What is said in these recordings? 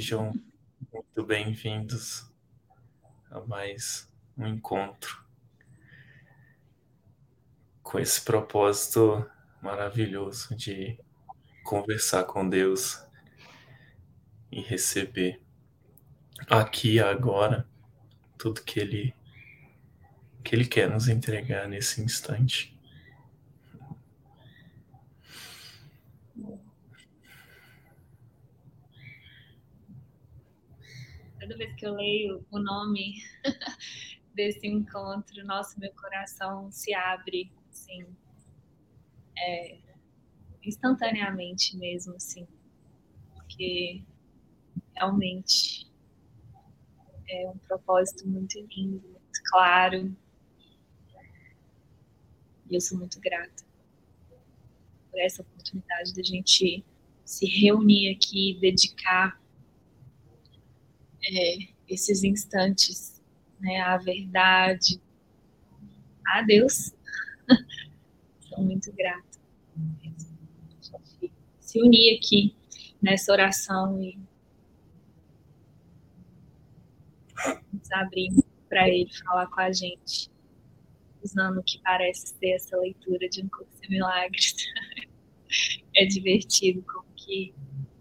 sejam muito bem-vindos a mais um encontro com esse propósito maravilhoso de conversar com Deus e receber aqui agora tudo que Ele que Ele quer nos entregar nesse instante. Toda vez que eu leio o nome desse encontro, nosso meu coração se abre, assim, é, instantaneamente mesmo, assim, porque realmente é um propósito muito lindo, muito claro, e eu sou muito grata por essa oportunidade de a gente se reunir aqui, dedicar é, esses instantes né, à verdade, a Deus. sou muito grata. Se unir aqui nessa oração e nos abrir para Ele falar com a gente usando o que parece ser essa leitura de um curso de milagres. é divertido como que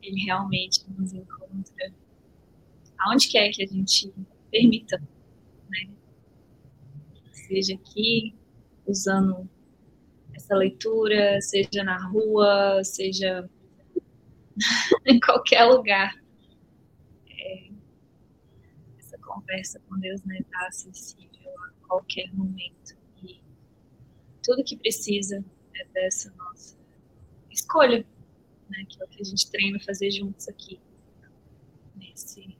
ele realmente nos encontra aonde quer que a gente permita, né? Seja aqui, usando essa leitura, seja na rua, seja em qualquer lugar. É, essa conversa com Deus está né, tá acessível a qualquer momento tudo que precisa é dessa nossa escolha, né, que é o que a gente treina fazer juntos aqui, nesse,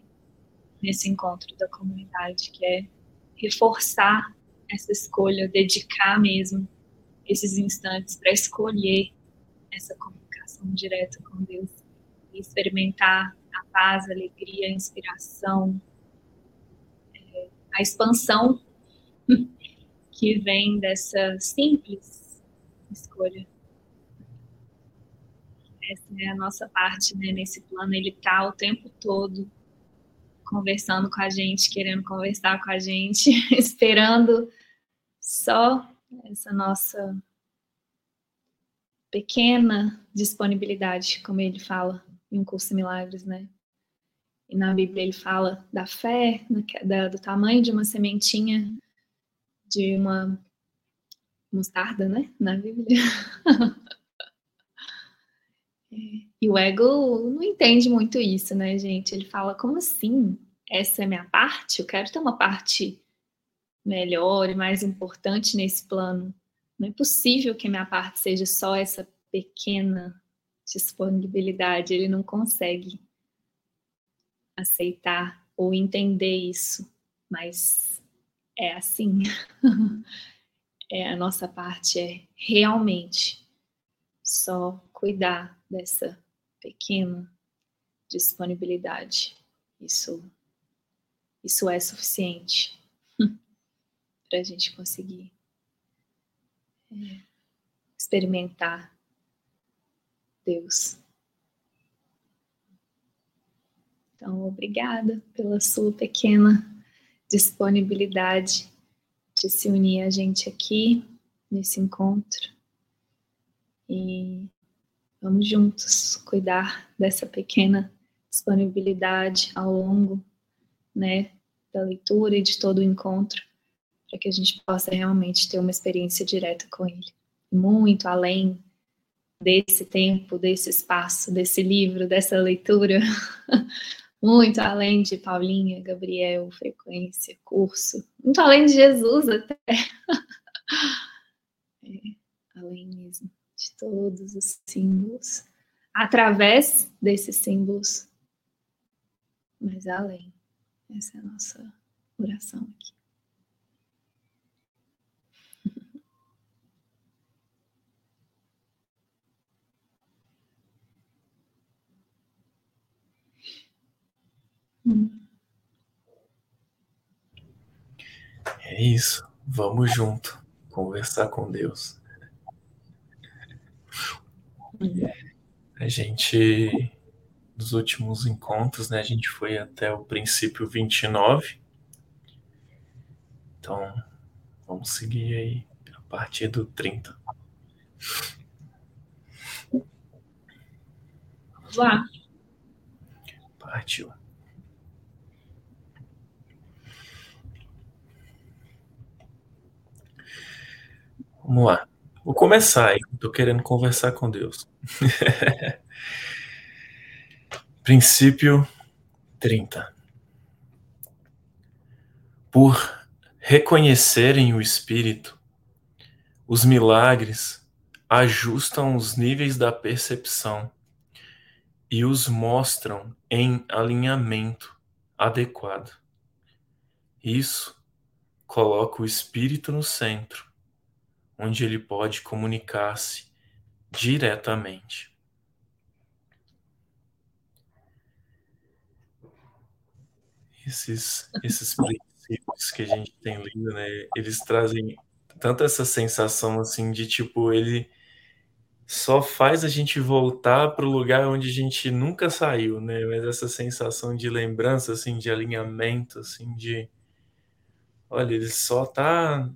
nesse encontro da comunidade, que é reforçar essa escolha, dedicar mesmo esses instantes para escolher essa comunicação direta com Deus e experimentar a paz, a alegria, a inspiração, é, a expansão que vem dessa simples escolha. Essa é a nossa parte né, nesse plano. Ele está o tempo todo conversando com a gente, querendo conversar com a gente, esperando só essa nossa pequena disponibilidade, como ele fala em um curso de milagres, né? E na Bíblia ele fala da fé, do tamanho de uma sementinha de uma mostarda, né? Na Bíblia. e o ego não entende muito isso, né, gente? Ele fala, como assim? Essa é minha parte? Eu quero ter uma parte melhor e mais importante nesse plano. Não é possível que a minha parte seja só essa pequena disponibilidade. Ele não consegue aceitar ou entender isso, mas é assim. é, a nossa parte é realmente só cuidar dessa pequena disponibilidade. Isso, isso é suficiente para a gente conseguir é, experimentar Deus. Então, obrigada pela sua pequena disponibilidade de se unir a gente aqui nesse encontro e vamos juntos cuidar dessa pequena disponibilidade ao longo, né, da leitura e de todo o encontro, para que a gente possa realmente ter uma experiência direta com ele, muito além desse tempo, desse espaço, desse livro, dessa leitura, muito além de Paulinha, Gabriel, frequência, curso, muito além de Jesus até. É, além mesmo todos os símbolos, através desses símbolos, mas além. Essa é a nossa oração aqui. É isso. vamos junto conversar com Deus. A gente, dos últimos encontros, né, a gente foi até o princípio 29. Então, vamos seguir aí a partir do 30. Vamos lá. Partiu. Vamos lá. Vou começar aí. Tô querendo conversar com Deus. Princípio 30. Por reconhecerem o Espírito, os milagres ajustam os níveis da percepção e os mostram em alinhamento adequado. Isso coloca o espírito no centro, onde ele pode comunicar-se diretamente. Esses, esses princípios que a gente tem lido, né, eles trazem tanto essa sensação assim de tipo ele só faz a gente voltar para o lugar onde a gente nunca saiu, né? Mas essa sensação de lembrança, assim, de alinhamento, assim, de... Olha, ele só está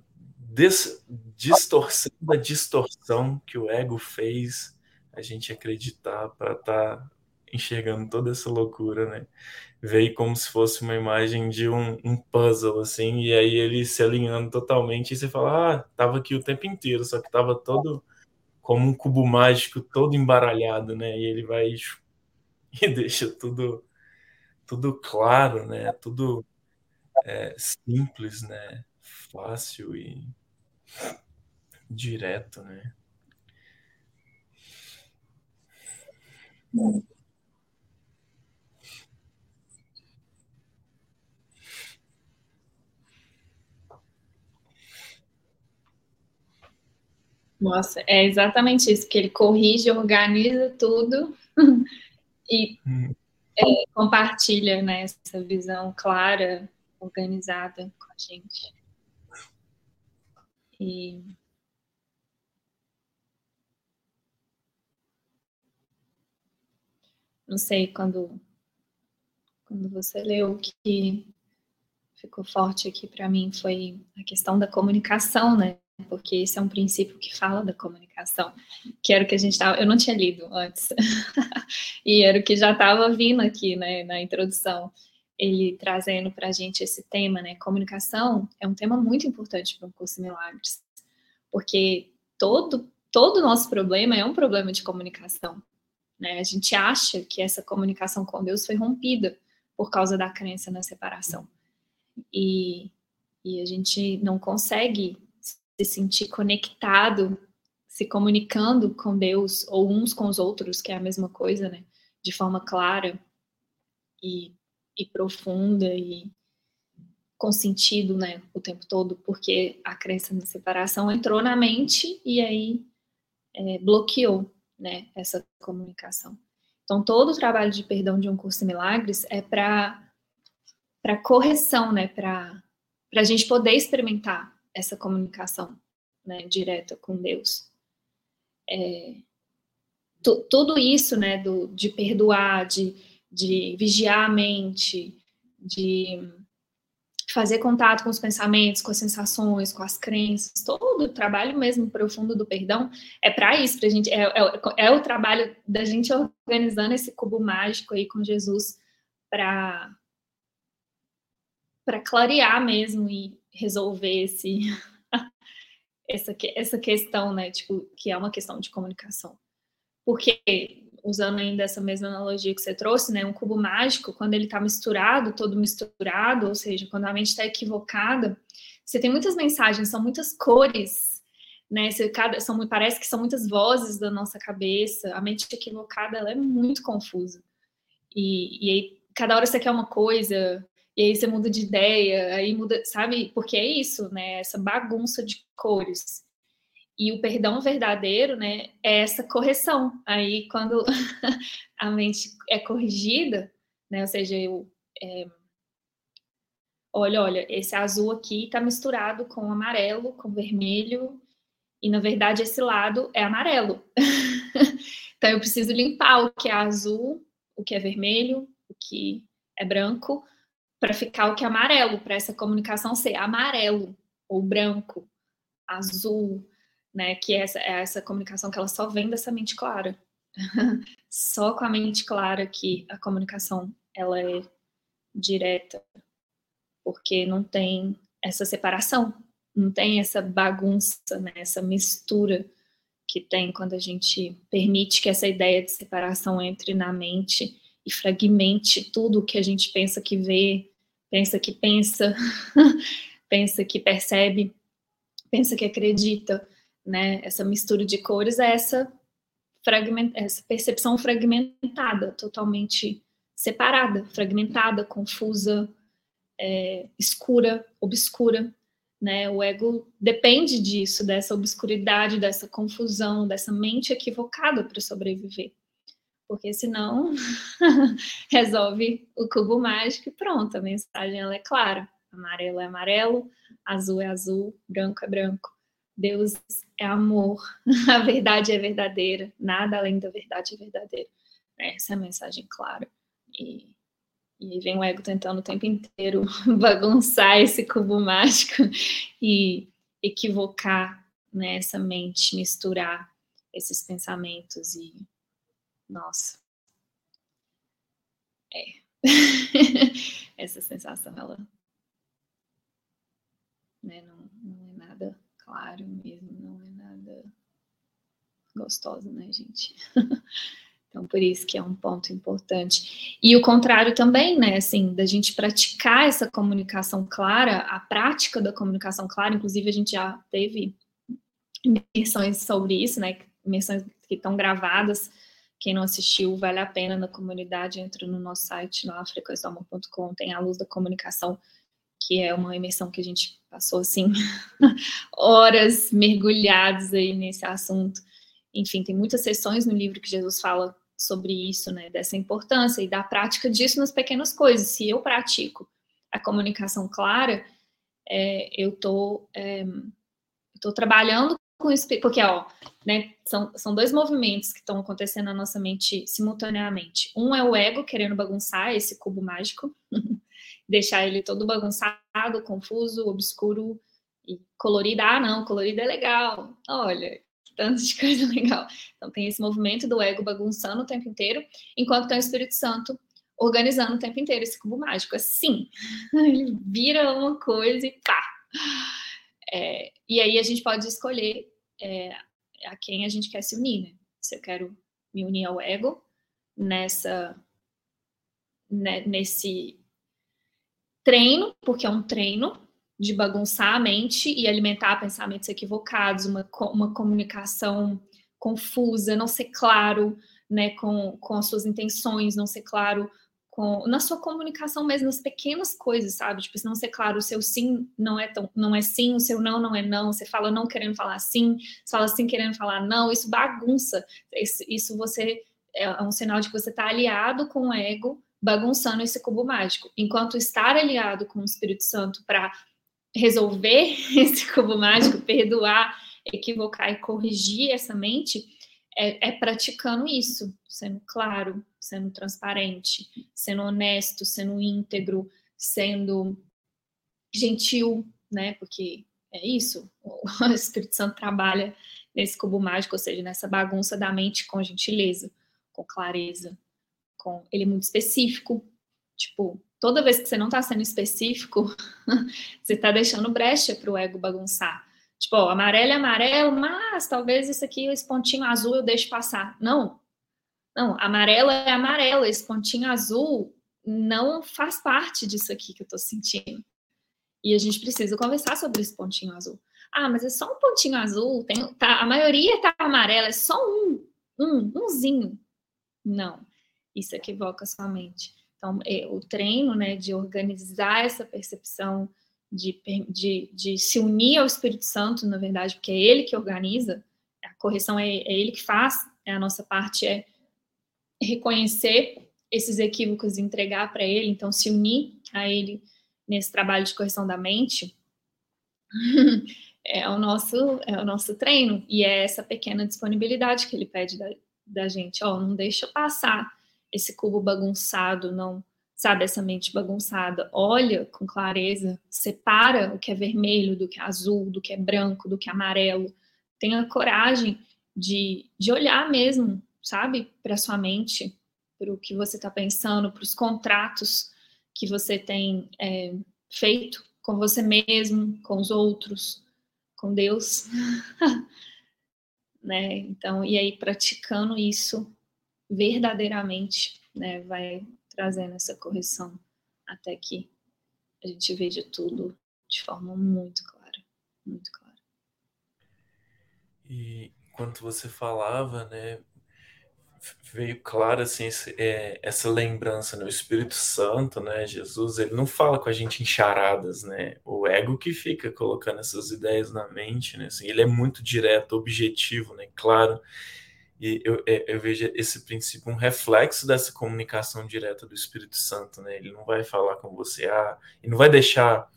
des... distorcendo a distorção que o ego fez a gente acreditar para estar tá enxergando toda essa loucura, né? Veio como se fosse uma imagem de um, um, puzzle, assim, e aí ele se alinhando totalmente, e você fala, ah, tava aqui o tempo inteiro, só que tava todo como um cubo mágico todo embaralhado, né? E ele vai e deixa tudo tudo claro, né? Tudo é, simples, né? Fácil e direto, né? Nossa, é exatamente isso, que ele corrige, organiza tudo e hum. é, compartilha né, essa visão clara, organizada com a gente. E não sei quando quando você leu que ficou forte aqui para mim foi a questão da comunicação, né? porque esse é um princípio que fala da comunicação, que era o que a gente estava. Eu não tinha lido antes, e era o que já estava vindo aqui né, na introdução, ele trazendo para a gente esse tema, né? Comunicação é um tema muito importante para o curso Milagres, porque todo todo nosso problema é um problema de comunicação. Né? A gente acha que essa comunicação com Deus foi rompida por causa da crença na separação. E, e a gente não consegue se sentir conectado, se comunicando com Deus ou uns com os outros, que é a mesma coisa, né? De forma clara e, e profunda e com sentido, né? O tempo todo, porque a crença na separação entrou na mente e aí é, bloqueou, né? Essa comunicação. Então, todo o trabalho de perdão de um curso de milagres é para para correção, né? Para a gente poder experimentar essa comunicação né, direta com Deus. É, tudo isso, né, do, de perdoar, de, de vigiar a mente, de fazer contato com os pensamentos, com as sensações, com as crenças, todo o trabalho mesmo profundo do perdão é para isso, pra gente, é, é, é, o trabalho da gente organizando esse cubo mágico aí com Jesus para para clarear mesmo e resolver esse essa, essa questão, né, tipo, que é uma questão de comunicação. Porque, usando ainda essa mesma analogia que você trouxe, né, um cubo mágico, quando ele está misturado, todo misturado, ou seja, quando a mente está equivocada, você tem muitas mensagens, são muitas cores, né, você, cada, são, parece que são muitas vozes da nossa cabeça, a mente equivocada, ela é muito confusa. E, e aí, cada hora você quer uma coisa, e aí você muda de ideia, aí muda, sabe? Porque é isso, né? Essa bagunça de cores. E o perdão verdadeiro, né, é essa correção. Aí, quando a mente é corrigida, né, ou seja, eu, é, olha, olha, esse azul aqui está misturado com amarelo, com vermelho, e na verdade esse lado é amarelo. então eu preciso limpar o que é azul, o que é vermelho, o que é branco, para ficar o que é amarelo, para essa comunicação ser amarelo ou branco, azul, né? Que é essa, é essa comunicação que ela só vem dessa mente clara. só com a mente clara que a comunicação ela é direta, porque não tem essa separação, não tem essa bagunça, né, essa mistura que tem quando a gente permite que essa ideia de separação entre na mente e fragmente tudo que a gente pensa que vê, pensa que pensa, pensa que percebe, pensa que acredita, né? Essa mistura de cores é essa, fragment, essa percepção fragmentada, totalmente separada, fragmentada, confusa, é, escura, obscura, né? O ego depende disso, dessa obscuridade, dessa confusão, dessa mente equivocada para sobreviver. Porque senão resolve o cubo mágico e pronto, a mensagem ela é clara. Amarelo é amarelo, azul é azul, branco é branco. Deus é amor, a verdade é verdadeira, nada além da verdade é verdadeiro. Essa é a mensagem clara. E e vem o ego tentando o tempo inteiro bagunçar esse cubo mágico e equivocar né, essa mente, misturar esses pensamentos e. Nossa. É. essa sensação, ela. Né, não, não é nada claro mesmo, é gostosa, né, gente? Então, por isso que é um ponto importante. E o contrário também, né? Assim, da gente praticar essa comunicação clara, a prática da comunicação clara, inclusive a gente já teve imersões sobre isso, né? Imersões que estão gravadas. Quem não assistiu, vale a pena na comunidade, entra no nosso site, lá, frequencialma.com, tem a luz da comunicação, que é uma imersão que a gente passou, assim, horas mergulhados aí nesse assunto. Enfim, tem muitas sessões no livro que Jesus fala sobre isso, né, dessa importância e da prática disso nas pequenas coisas. Se eu pratico a comunicação clara, é, eu tô, é, tô trabalhando com isso, porque, ó, né, são, são dois movimentos que estão acontecendo na nossa mente simultaneamente. Um é o ego querendo bagunçar esse cubo mágico, deixar ele todo bagunçado, confuso, obscuro e colorido. Ah, não, colorido é legal. Olha, tanto de coisa legal. Então tem esse movimento do ego bagunçando o tempo inteiro, enquanto tem o Espírito Santo organizando o tempo inteiro esse cubo mágico. Assim, ele vira uma coisa e pá! É, e aí a gente pode escolher é, a quem a gente quer se unir, né? Se eu quero me unir ao ego nessa né, nesse treino, porque é um treino, de bagunçar a mente e alimentar pensamentos equivocados, uma, uma comunicação confusa, não ser claro né, com, com as suas intenções, não ser claro com, na sua comunicação mesmo, nas pequenas coisas, sabe? Tipo, se não ser claro, o seu sim não é tão, não é sim, o seu não não é não, você fala não querendo falar sim, você fala sim querendo falar não, isso bagunça, isso, isso você é um sinal de que você está aliado com o ego, bagunçando esse cubo mágico. Enquanto estar aliado com o Espírito Santo para resolver esse cubo mágico, perdoar, equivocar e corrigir essa mente, é, é, praticando isso, sendo claro, sendo transparente, sendo honesto, sendo íntegro, sendo gentil, né? Porque é isso, o Espírito Santo trabalha nesse cubo mágico, ou seja, nessa bagunça da mente com gentileza, com clareza, com ele é muito específico, tipo, toda vez que você não está sendo específico, você está deixando brecha para o ego bagunçar. Tipo, ó, amarelo é amarelo, mas talvez isso aqui, esse pontinho azul eu deixe passar. Não. Não, amarelo é amarelo, esse pontinho azul não faz parte disso aqui que eu estou sentindo. E a gente precisa conversar sobre esse pontinho azul. Ah, mas é só um pontinho azul, tem, tá, a maioria tá amarela, é só um, um, umzinho. Não, isso equivoca sua mente. Então, é, o treino, né, de organizar essa percepção, de, de, de se unir ao Espírito Santo, na verdade, porque é ele que organiza, a correção é, é ele que faz, é a nossa parte é reconhecer esses equívocos e entregar para ele, então se unir a ele nesse trabalho de correção da mente é o nosso é o nosso treino e é essa pequena disponibilidade que ele pede da, da gente, ó, não deixa passar esse cubo bagunçado, não sabe essa mente bagunçada, olha com clareza, separa o que é vermelho do que é azul, do que é branco, do que é amarelo, tenha coragem de, de olhar mesmo, sabe, para sua mente, para o que você está pensando, para os contratos que você tem é, feito com você mesmo, com os outros, com Deus, né? Então, e aí praticando isso verdadeiramente, né, vai trazendo essa correção até que a gente veja tudo de forma muito clara, muito clara. E enquanto você falava, né, veio claro assim esse, é, essa lembrança, né? O Espírito Santo, né? Jesus, ele não fala com a gente em charadas, né? O ego que fica colocando essas ideias na mente, né? Assim, ele é muito direto, objetivo, né? Claro. E eu, é, eu vejo esse princípio um reflexo dessa comunicação direta do Espírito Santo, né? Ele não vai falar com você, ah, e não vai deixar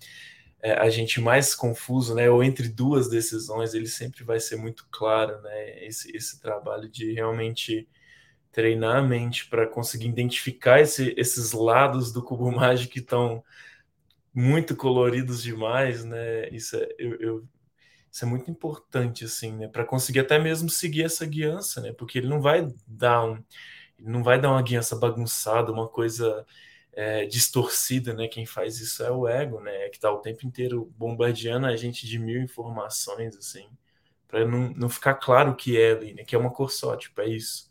é, a gente mais confuso, né? Ou entre duas decisões, ele sempre vai ser muito claro, né? Esse, esse trabalho de realmente treinar a mente para conseguir identificar esse, esses lados do cubo mágico que estão muito coloridos demais, né? Isso é, eu, eu, isso é muito importante, assim, né? Para conseguir até mesmo seguir essa guiança, né? Porque ele não vai dar um, não vai dar uma guiança bagunçada, uma coisa é, distorcida, né? Quem faz isso é o ego, né? Que está o tempo inteiro bombardeando a gente de mil informações, assim, para não, não ficar claro o que é ali, né? Que é uma cor só, tipo, é isso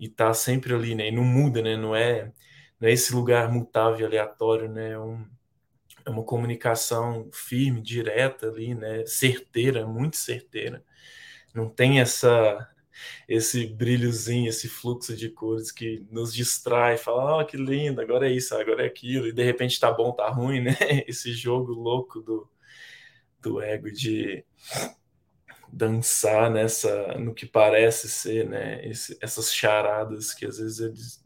e tá sempre ali, né? E não muda, né? Não é, não é esse lugar mutável, aleatório, né? É, um, é uma comunicação firme, direta ali, né? Certeira, muito certeira. Não tem essa esse brilhozinho, esse fluxo de cores que nos distrai, fala, oh, que lindo, agora é isso, agora é aquilo, e de repente tá bom, tá ruim, né? Esse jogo louco do, do ego de dançar nessa no que parece ser, né, esse, essas charadas que às vezes eles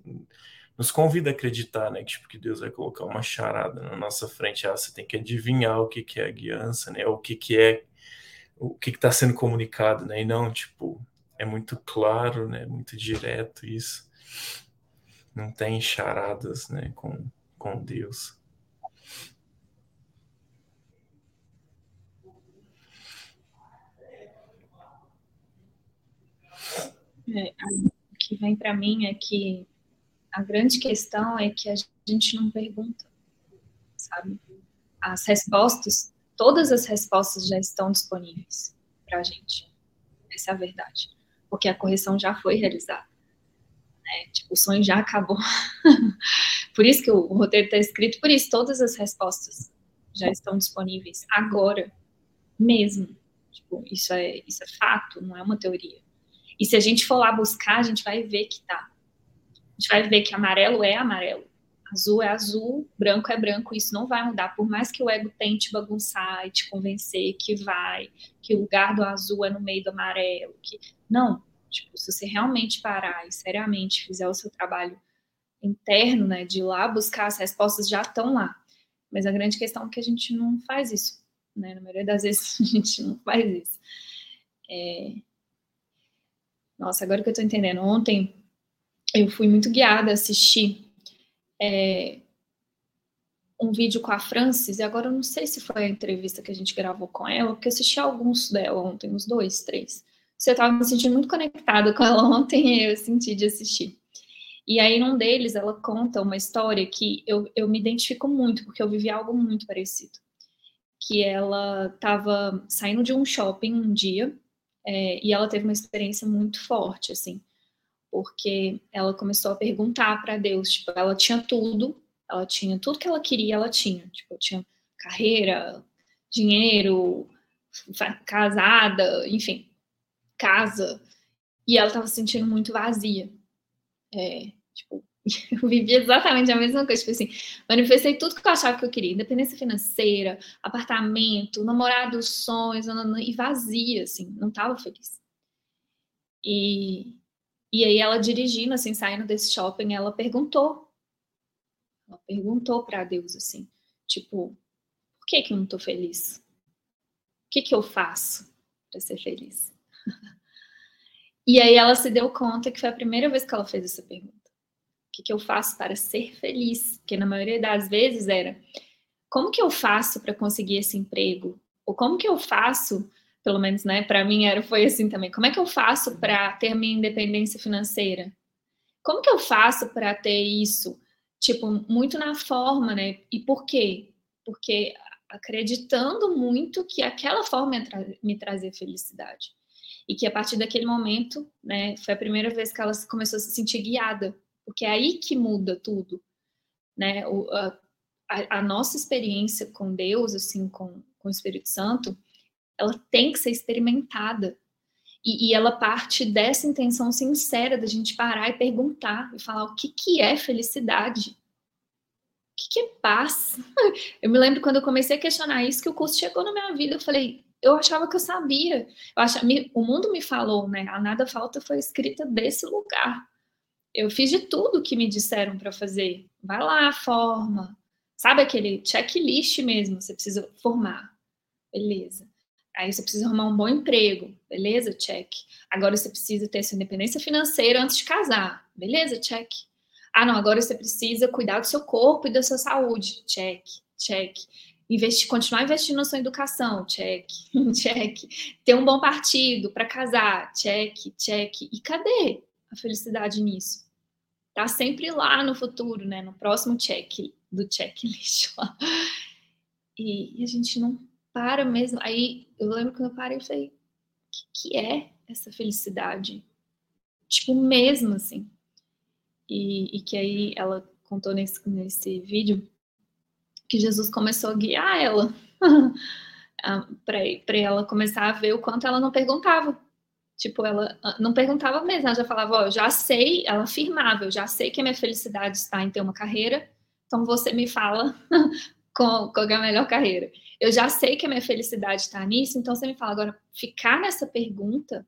nos convida a acreditar, né, que, tipo, que Deus vai colocar uma charada na nossa frente, ah, você tem que adivinhar o que, que é a guiança, né, o que, que é o que está sendo comunicado, né, e não, tipo, é muito claro, né, muito direto isso, não tem charadas, né, com, com Deus. É, o que vem para mim é que a grande questão é que a gente não pergunta, sabe? As respostas, todas as respostas já estão disponíveis para a gente. Essa é a verdade. Porque a correção já foi realizada. Né? Tipo, o sonho já acabou. por isso que o, roteiro está escrito, por isso todas as respostas já estão disponíveis agora mesmo. Tipo, isso é, isso é fato, não é uma teoria. E se a gente for lá buscar, a gente vai ver que tá. A gente vai ver que amarelo é amarelo, azul é azul, branco é branco. Isso não vai mudar, por mais que o ego tente bagunçar e te convencer que vai, que o lugar do azul é no meio do amarelo. Que não, tipo, se você realmente parar e seriamente fizer o seu trabalho interno, né, de ir lá buscar as respostas já estão lá. Mas a grande questão é que a gente não faz isso, né? Na maioria das vezes a gente não faz isso. É, nossa, agora que eu tô entendendo. Ontem eu fui muito guiada a assistir é, um vídeo com a Francis, e agora eu não sei se foi a entrevista que a gente gravou com ela, porque eu assisti alguns dela ontem, uns dois, três. Você estava me sentindo muito conectada com ela ontem, eu senti de assistir. E aí, num deles, ela conta uma história que eu, eu me identifico muito, porque eu vivi algo muito parecido. Que ela estava saindo de um shopping um dia, é, e ela teve uma experiência muito forte, assim, porque ela começou a perguntar para Deus, tipo, ela tinha tudo, ela tinha tudo que ela queria, ela tinha, tipo, tinha carreira, dinheiro, casada, enfim, casa, e ela estava se sentindo muito vazia. É, tipo, eu vivi exatamente a mesma coisa, tipo assim, manifestei tudo que eu achava que eu queria, independência financeira, apartamento, namorado sonhos, e vazia, assim, não tava feliz. E, e aí ela dirigindo, assim, saindo desse shopping, ela perguntou, ela perguntou para Deus, assim, Tipo, por que que eu não tô feliz? O que que eu faço para ser feliz? e aí ela se deu conta que foi a primeira vez que ela fez essa pergunta. O que que eu faço para ser feliz? Porque na maioria das vezes era como que eu faço para conseguir esse emprego? Ou como que eu faço, pelo menos, né, para mim era foi assim também. Como é que eu faço para ter minha independência financeira? Como que eu faço para ter isso? Tipo, muito na forma, né? E por quê? Porque acreditando muito que aquela forma me trazia felicidade. E que a partir daquele momento, né, foi a primeira vez que ela começou a se sentir guiada, porque é aí que muda tudo, né? O, a, a, nossa experiência com Deus, assim, com, com o Espírito Santo, ela tem que ser experimentada. E, e, ela parte dessa intenção sincera da gente parar e perguntar e falar o que, que é felicidade? O que, que é paz? Eu me lembro quando eu comecei a questionar isso, que o curso chegou na minha vida, eu falei, eu achava que eu sabia. Eu achava, o mundo me falou, né? A Nada Falta foi escrita desse lugar. Eu fiz de tudo que me disseram para fazer. Vai lá, forma. Sabe aquele checklist mesmo? Você precisa formar. Beleza. Aí você precisa arrumar um bom emprego, beleza? Check. Agora você precisa ter sua independência financeira antes de casar, beleza? Check. Ah, não, agora você precisa cuidar do seu corpo e da sua saúde, check, check. Investir, continuar investindo na sua educação, check, check. Ter um bom partido para casar, check, check. E cadê a felicidade nisso? Tá sempre lá no futuro, né? No próximo check do checklist e a gente não para mesmo. Aí eu lembro que eu parei e falei: o que, que é essa felicidade? Tipo, mesmo assim. E, e que aí ela contou nesse, nesse vídeo que Jesus começou a guiar ela para ela começar a ver o quanto ela não perguntava. Tipo, ela não perguntava mesmo, ela já falava, ó, oh, já sei, ela afirmava, eu já sei que a minha felicidade está em ter uma carreira, então você me fala qual é a melhor carreira eu já sei que a minha felicidade está nisso, então você me fala agora, ficar nessa pergunta,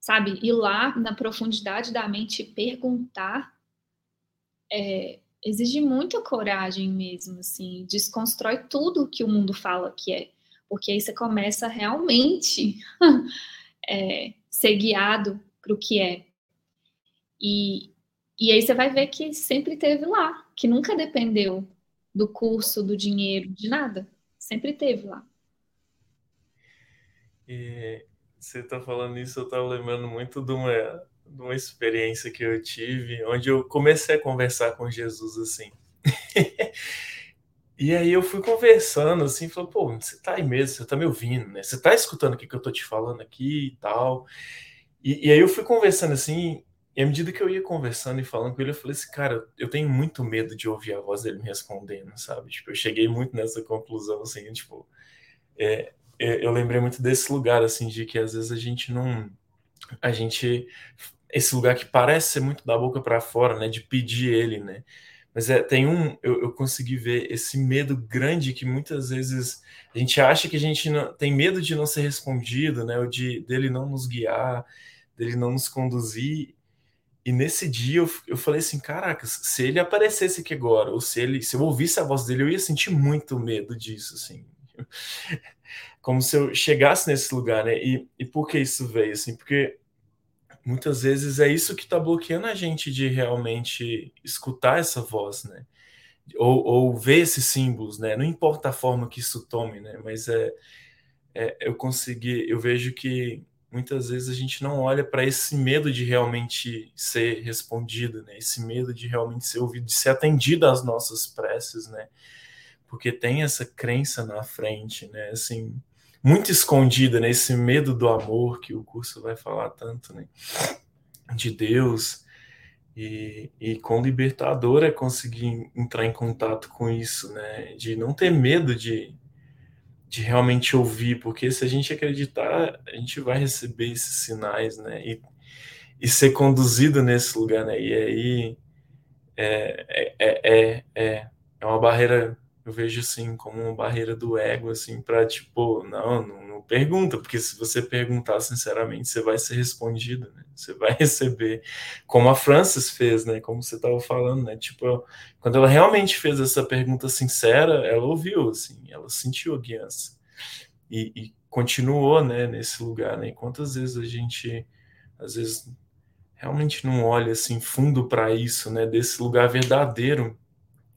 sabe, ir lá na profundidade da mente perguntar, é, exige muita coragem mesmo, assim, desconstrói tudo que o mundo fala que é, porque aí você começa realmente é, ser guiado para o que é. E, e aí você vai ver que sempre teve lá, que nunca dependeu do curso, do dinheiro, de nada sempre teve lá. E você está falando isso, eu estava lembrando muito de uma, de uma experiência que eu tive, onde eu comecei a conversar com Jesus assim. e aí eu fui conversando assim, falou, pô, você está aí mesmo, você está me ouvindo, né? Você está escutando o que, que eu estou te falando aqui e tal. E, e aí eu fui conversando assim, e à medida que eu ia conversando e falando com ele, eu falei assim, cara, eu tenho muito medo de ouvir a voz dele me respondendo, sabe? Tipo, eu cheguei muito nessa conclusão, assim, tipo, é, é, eu lembrei muito desse lugar, assim, de que às vezes a gente não, a gente, esse lugar que parece ser muito da boca para fora, né, de pedir ele, né? Mas é, tem um, eu, eu consegui ver esse medo grande que muitas vezes a gente acha que a gente não, tem medo de não ser respondido, né? Ou de dele não nos guiar, dele não nos conduzir. E nesse dia eu, eu falei assim, caraca, se ele aparecesse aqui agora, ou se ele, se eu ouvisse a voz dele, eu ia sentir muito medo disso, assim. Como se eu chegasse nesse lugar, né? E, e por que isso veio, assim? Porque muitas vezes é isso que está bloqueando a gente de realmente escutar essa voz, né? Ou, ou ver esses símbolos, né? Não importa a forma que isso tome, né? Mas é, é eu consegui, eu vejo que muitas vezes a gente não olha para esse medo de realmente ser respondido, né? Esse medo de realmente ser ouvido, de ser atendido às nossas preces, né? Porque tem essa crença na frente, né? Assim, muito escondida né? medo do amor que o curso vai falar tanto, né? De Deus. E, e com libertador é conseguir entrar em contato com isso, né? De não ter medo de, de realmente ouvir, porque se a gente acreditar, a gente vai receber esses sinais, né? E, e ser conduzido nesse lugar, né? E aí é, é, é, é, é uma barreira eu vejo assim como uma barreira do ego, assim, para tipo, não, não, não, pergunta, porque se você perguntar sinceramente, você vai ser respondido, né? Você vai receber, como a Frances fez, né? Como você estava falando, né? Tipo, quando ela realmente fez essa pergunta sincera, ela ouviu, assim, ela sentiu a guiança e, e continuou, né? Nesse lugar, né? E quantas vezes a gente, às vezes, realmente não olha assim fundo para isso, né? Desse lugar verdadeiro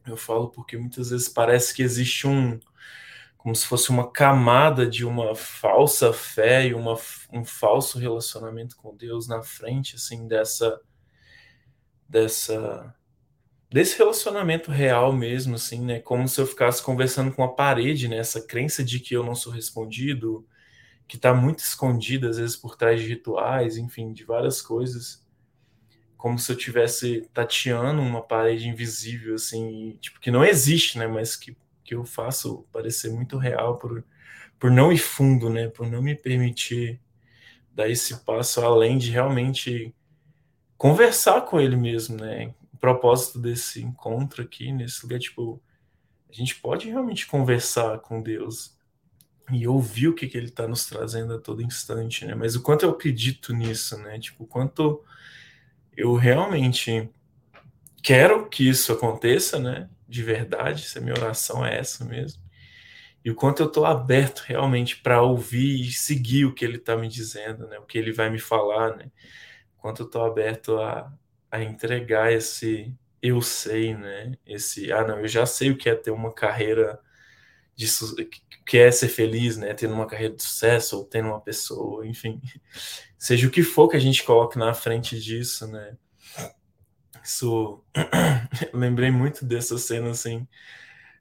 eu falo porque muitas vezes parece que existe um, como se fosse uma camada de uma falsa fé e uma, um falso relacionamento com Deus na frente, assim, dessa, dessa, desse relacionamento real mesmo, assim, né? Como se eu ficasse conversando com a parede, né? Essa crença de que eu não sou respondido, que está muito escondida às vezes por trás de rituais, enfim, de várias coisas como se eu tivesse tateando uma parede invisível, assim, tipo, que não existe, né, mas que, que eu faço parecer muito real por, por não ir fundo, né, por não me permitir dar esse passo além de realmente conversar com ele mesmo, né, o propósito desse encontro aqui, nesse lugar, tipo, a gente pode realmente conversar com Deus e ouvir o que, que ele está nos trazendo a todo instante, né, mas o quanto eu acredito nisso, né, tipo, o quanto eu realmente quero que isso aconteça, né? De verdade, se a minha oração é essa mesmo. E o quanto eu estou aberto realmente para ouvir e seguir o que ele está me dizendo, né? O que ele vai me falar, né? O quanto eu estou aberto a, a entregar esse eu sei, né? Esse, ah, não, eu já sei o que é ter uma carreira de que é ser feliz, né? Tendo uma carreira de sucesso ou tendo uma pessoa, enfim, seja o que for que a gente coloque na frente disso, né? Isso lembrei muito dessa cena assim,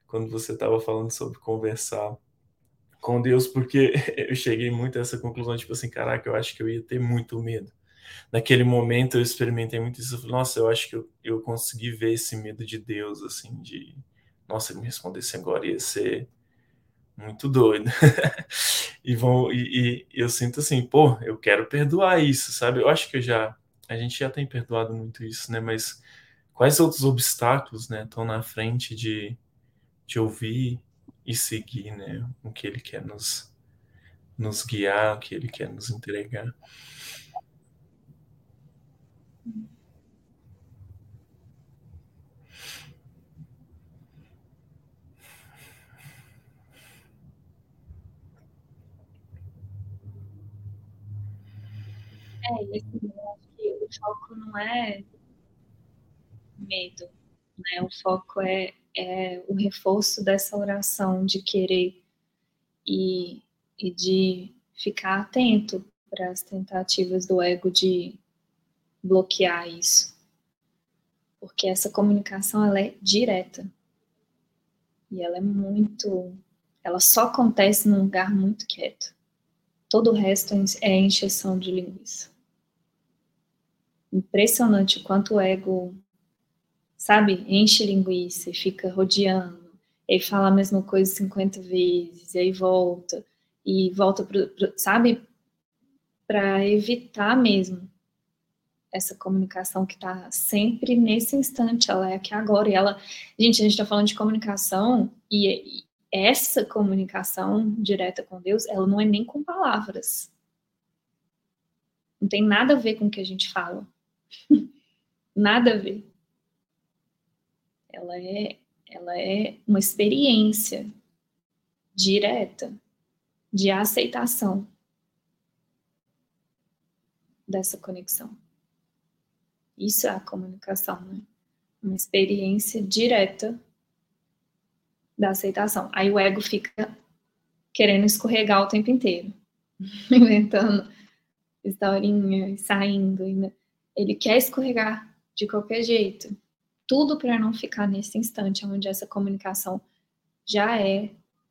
quando você estava falando sobre conversar com Deus, porque eu cheguei muito a essa conclusão, tipo assim, caraca, eu acho que eu ia ter muito medo. Naquele momento eu experimentei muito isso, eu falei, nossa, eu acho que eu, eu consegui ver esse medo de Deus, assim, de, nossa, ele me respondesse agora ia ser muito doido. e vão e, e, eu sinto assim, pô, eu quero perdoar isso, sabe? Eu acho que eu já a gente já tem perdoado muito isso, né? Mas quais outros obstáculos, né, estão na frente de, de ouvir e seguir, né, o que ele quer nos nos guiar, o que ele quer nos entregar. É, esse, eu acho que o foco não é medo, né? O foco é, é o reforço dessa oração de querer e, e de ficar atento para as tentativas do ego de bloquear isso. Porque essa comunicação ela é direta. E ela é muito. Ela só acontece num lugar muito quieto. Todo o resto é encheção de linguiça impressionante o quanto o ego, sabe, enche linguiça e fica rodeando, e fala a mesma coisa 50 vezes, e aí volta, e volta, pro, pro sabe, para evitar mesmo essa comunicação que está sempre nesse instante, ela é aqui agora, e ela, gente, a gente está falando de comunicação, e, e essa comunicação direta com Deus, ela não é nem com palavras. Não tem nada a ver com o que a gente fala. Nada a ver. Ela é, ela é uma experiência direta de aceitação dessa conexão. Isso é a comunicação, né? Uma experiência direta da aceitação. Aí o ego fica querendo escorregar o tempo inteiro, inventando historinha, saindo, né? Ele quer escorregar de qualquer jeito. Tudo para não ficar nesse instante onde essa comunicação já é,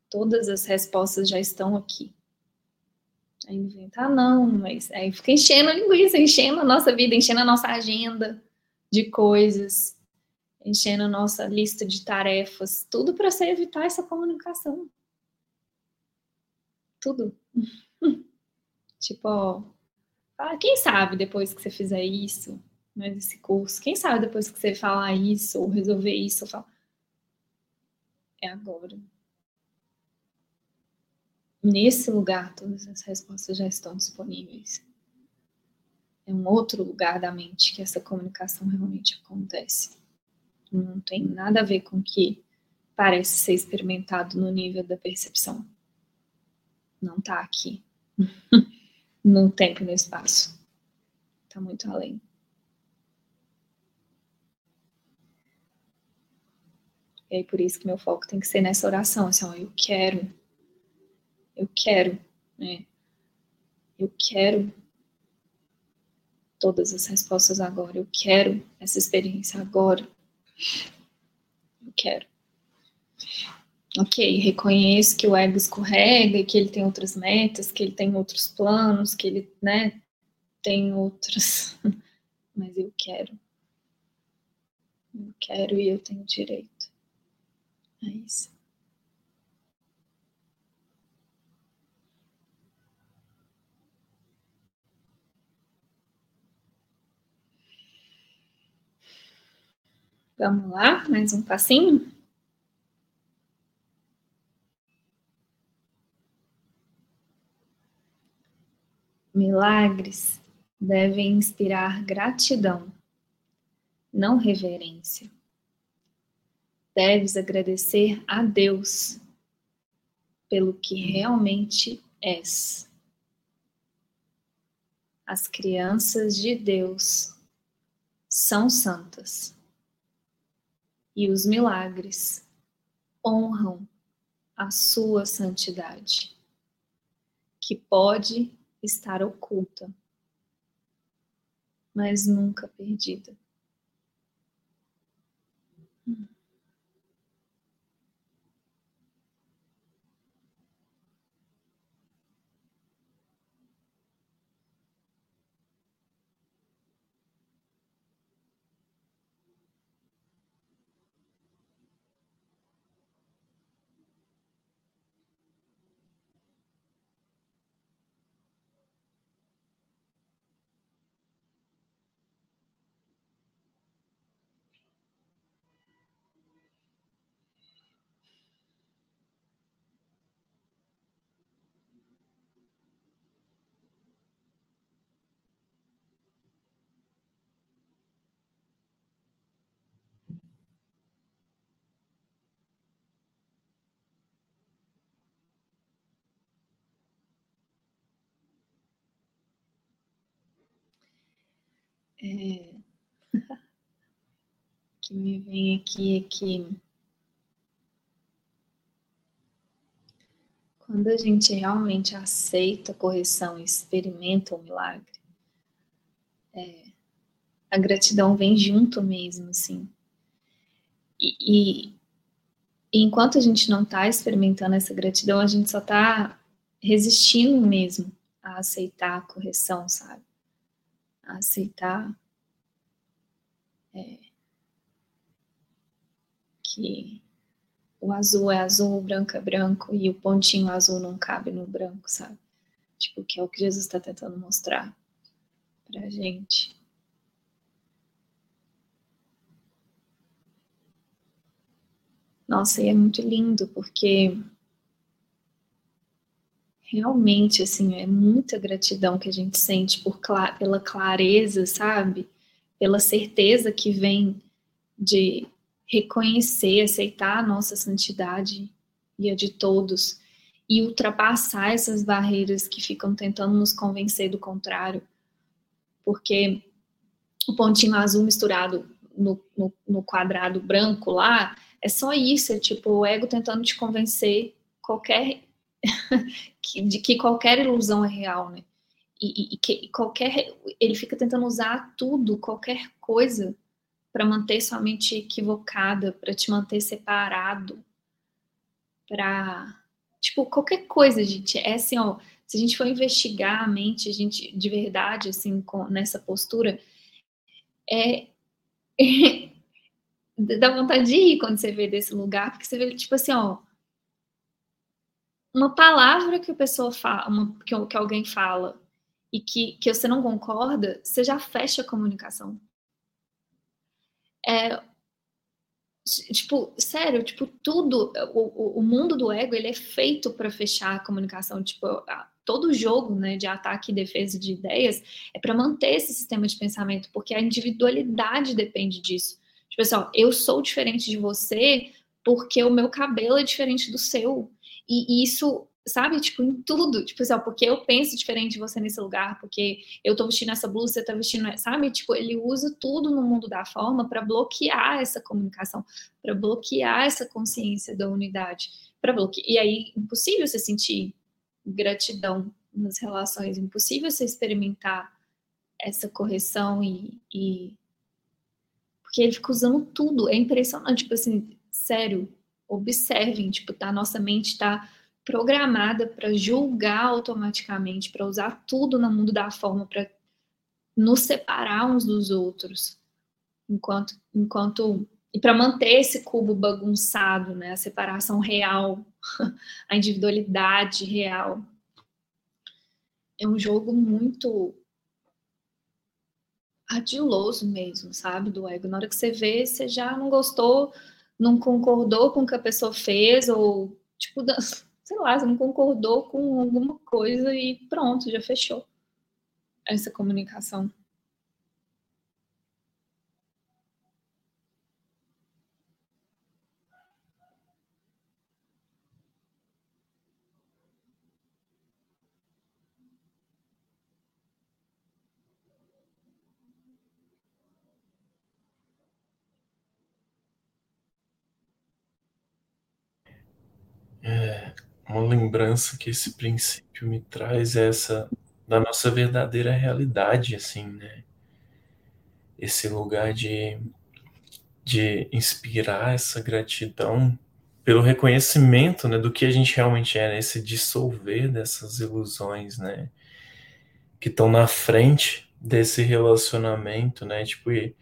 todas as respostas já estão aqui. Aí inventar, ah, não, mas aí fica enchendo a linguiça, enchendo a nossa vida, enchendo a nossa agenda de coisas, enchendo a nossa lista de tarefas, tudo para você evitar essa comunicação. Tudo. tipo, ó, quem sabe depois que você fizer isso, né, esse curso, quem sabe depois que você falar isso, ou resolver isso, fala... é agora. Nesse lugar, todas as respostas já estão disponíveis. É um outro lugar da mente que essa comunicação realmente acontece. Não tem nada a ver com o que parece ser experimentado no nível da percepção. Não está aqui. no tempo e no espaço. Está muito além. E aí, por isso que meu foco tem que ser nessa oração, assim, ó, eu quero, eu quero, né? Eu quero todas as respostas agora, eu quero essa experiência agora. Eu quero. Ok, reconheço que o ego escorrega, que ele tem outras metas, que ele tem outros planos, que ele, né, tem outros. Mas eu quero. Eu quero e eu tenho direito. É isso. Vamos lá, mais um passinho. Milagres devem inspirar gratidão, não reverência. Deves agradecer a Deus pelo que realmente és. As crianças de Deus são santas e os milagres honram a sua santidade, que pode estar oculta, mas nunca perdida. É, que me vem aqui é que quando a gente realmente aceita a correção e experimenta o milagre, é, a gratidão vem junto mesmo, assim. E, e, e enquanto a gente não está experimentando essa gratidão, a gente só está resistindo mesmo a aceitar a correção, sabe? Aceitar é, que o azul é azul, o branco é branco e o pontinho azul não cabe no branco, sabe? Tipo, que é o que Jesus está tentando mostrar pra gente. Nossa, e é muito lindo porque realmente, assim, é muita gratidão que a gente sente por, pela clareza, sabe? Pela certeza que vem de reconhecer, aceitar a nossa santidade e a de todos e ultrapassar essas barreiras que ficam tentando nos convencer do contrário. Porque o pontinho azul misturado no, no, no quadrado branco lá é só isso, é tipo o ego tentando te convencer qualquer de que qualquer ilusão é real, né? E, e, que qualquer ele fica tentando usar tudo, qualquer coisa para manter sua mente equivocada, para te manter separado, para tipo qualquer coisa, gente. É assim, ó, se a gente for investigar a mente, a gente de verdade assim com, nessa postura é dá vontade de ir quando você vê desse lugar, porque você vê tipo assim, ó, uma palavra que a pessoa fala, uma, que, que alguém fala e que, que você não concorda, você já fecha a comunicação. É, Tipo, sério, tipo, tudo, o, o mundo do ego, ele é feito para fechar a comunicação, tipo, todo jogo, né, de ataque e defesa de ideias é para manter esse sistema de pensamento, porque a individualidade depende disso. Tipo assim, ó, eu sou diferente de você porque o meu cabelo é diferente do seu. E isso sabe? Tipo, em tudo. Tipo assim, ó, porque eu penso diferente de você nesse lugar, porque eu tô vestindo essa blusa, você tá vestindo, sabe? Tipo, ele usa tudo no mundo da forma para bloquear essa comunicação, para bloquear essa consciência da unidade, para bloquear. E aí, impossível você sentir gratidão nas relações, impossível você experimentar essa correção e, e... porque ele fica usando tudo, é impressionante, tipo assim, sério, observem, tipo, tá, nossa mente tá programada para julgar automaticamente, para usar tudo no mundo da forma para nos separar uns dos outros, enquanto enquanto e para manter esse cubo bagunçado, né, a separação real, a individualidade real. É um jogo muito ardiloso mesmo, sabe, do ego. Na hora que você vê, você já não gostou, não concordou com o que a pessoa fez ou tipo sei lá, você não concordou com alguma coisa e pronto, já fechou essa comunicação. É, uma lembrança que esse princípio me traz é essa da nossa verdadeira realidade, assim, né? Esse lugar de, de inspirar essa gratidão pelo reconhecimento, né, do que a gente realmente é, né? esse dissolver dessas ilusões, né, que estão na frente desse relacionamento, né, tipo, e,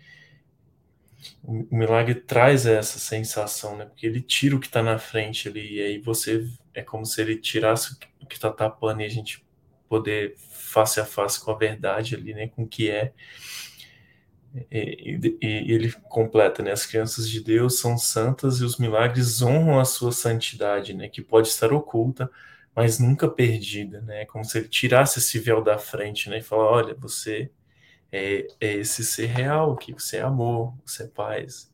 o milagre traz essa sensação, né? Porque ele tira o que está na frente ali, e aí você é como se ele tirasse o que está tapando e a gente poder face a face com a verdade ali, né? Com o que é. E, e, e, ele completa, né? As crianças de Deus são santas e os milagres honram a sua santidade, né? Que pode estar oculta, mas nunca perdida, né? Como se ele tirasse esse véu da frente, né? E falar, olha, você é, é esse ser real, que você é amor, você é paz.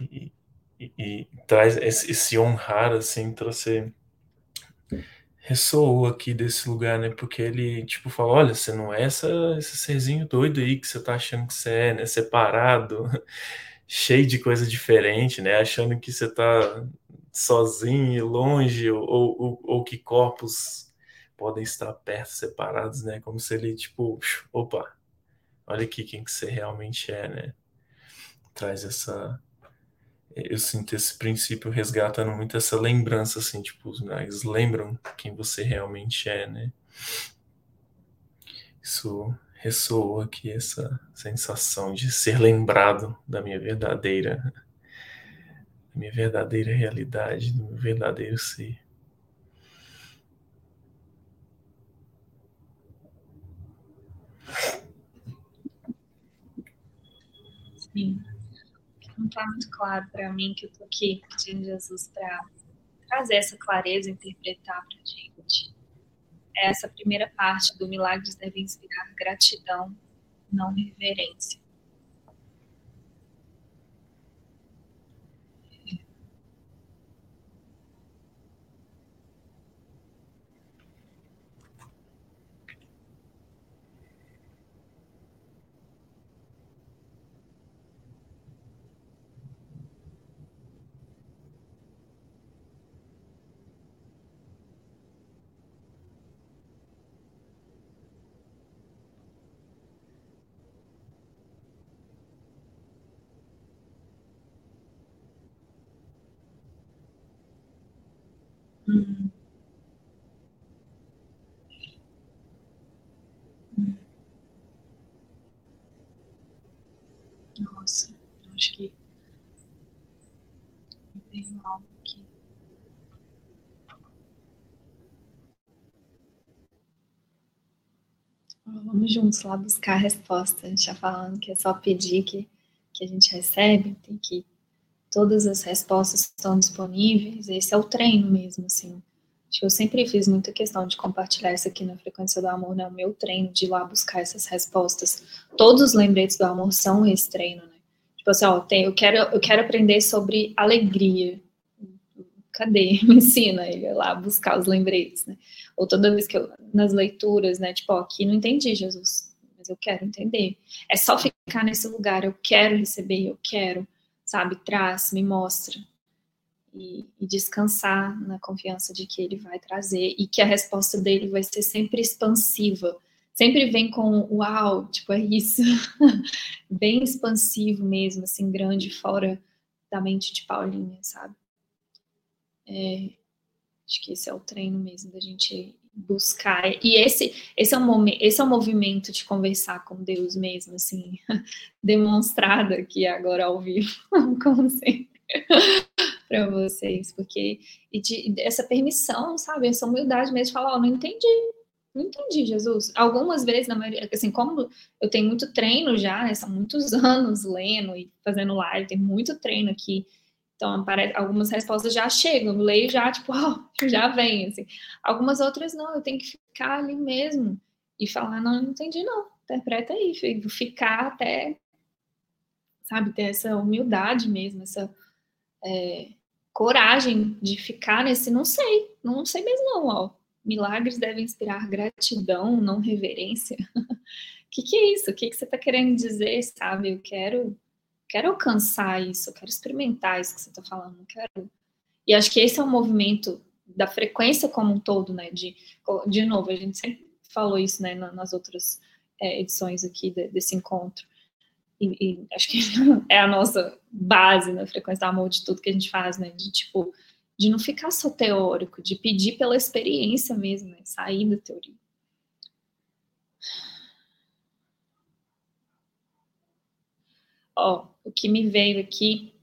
E, e, e traz esse, esse, honrar, assim, trouxe ressoou aqui desse lugar, né? Porque ele, tipo, fala, olha, você não é essa, esse serzinho doido aí que você tá achando que você é, né? Separado, cheio de coisa diferente, né? Achando que você tá sozinho, longe, ou, ou, ou que corpos podem estar perto, separados, né? Como se ele, tipo, opa, olha aqui quem que você realmente é, né? Traz essa. Eu sinto esse princípio resgatando muito essa lembrança, assim, tipo, os lembram quem você realmente é, né? Isso ressoou aqui, essa sensação de ser lembrado da minha verdadeira, da minha verdadeira realidade, do meu verdadeiro ser. Sim. Não está muito claro para mim que eu estou aqui pedindo Jesus para trazer essa clareza, interpretar para a gente. Essa primeira parte do milagres deve inspirar gratidão, não reverência. Hum. Nossa, acho que tem algo aqui. Vamos juntos lá buscar a resposta. Gente está falando que é só pedir que, que a gente recebe, tem que todas as respostas estão disponíveis, esse é o treino mesmo, assim. Eu sempre fiz muita questão de compartilhar isso aqui na Frequência do Amor, né? O meu treino de ir lá buscar essas respostas. Todos os lembretes do amor são esse treino, né? Tipo assim, ó, tem, eu, quero, eu quero aprender sobre alegria. Cadê? Me ensina ele lá buscar os lembretes, né? Ou toda vez que eu, nas leituras, né? Tipo, ó, aqui não entendi, Jesus, mas eu quero entender. É só ficar nesse lugar, eu quero receber, eu quero, sabe? Traz, me mostra e, e, descansar na confiança de que ele vai trazer e que a resposta dele vai ser sempre expansiva. Sempre vem com uau, tipo, é isso. Bem expansivo mesmo, assim, grande, fora da mente de Paulinha, sabe? É, acho que esse é o treino mesmo da gente buscar. E esse, esse, é um, esse é um movimento de conversar com Deus mesmo, assim, demonstrado aqui agora ao vivo, como sempre para vocês, porque e de, essa permissão, sabe, essa humildade mesmo de falar, ó, oh, não entendi, não entendi, Jesus. Algumas vezes, na maioria, assim, como eu tenho muito treino já, né, são muitos anos lendo e fazendo live, tem muito treino aqui, então, algumas respostas já chegam, eu leio já, tipo, oh, já vem, assim. Algumas outras não, eu tenho que ficar ali mesmo e falar, não, não entendi não, interpreta aí, ficar até, sabe, ter essa humildade mesmo, essa é, coragem de ficar nesse não sei, não sei mesmo não, ó. Milagres devem inspirar gratidão, não reverência. O que, que é isso? O que, que você está querendo dizer, sabe? Eu quero, quero alcançar isso, quero experimentar isso que você está falando, quero. E acho que esse é o movimento da frequência como um todo, né? De, de novo, a gente sempre falou isso, né, nas outras é, edições aqui de, desse encontro e, e, acho que é a nossa base na frequência do amor de tudo que a gente faz, né? De tipo, de não ficar só teórico, de pedir pela experiência mesmo, né? sair da teoria. Ó, o que me veio aqui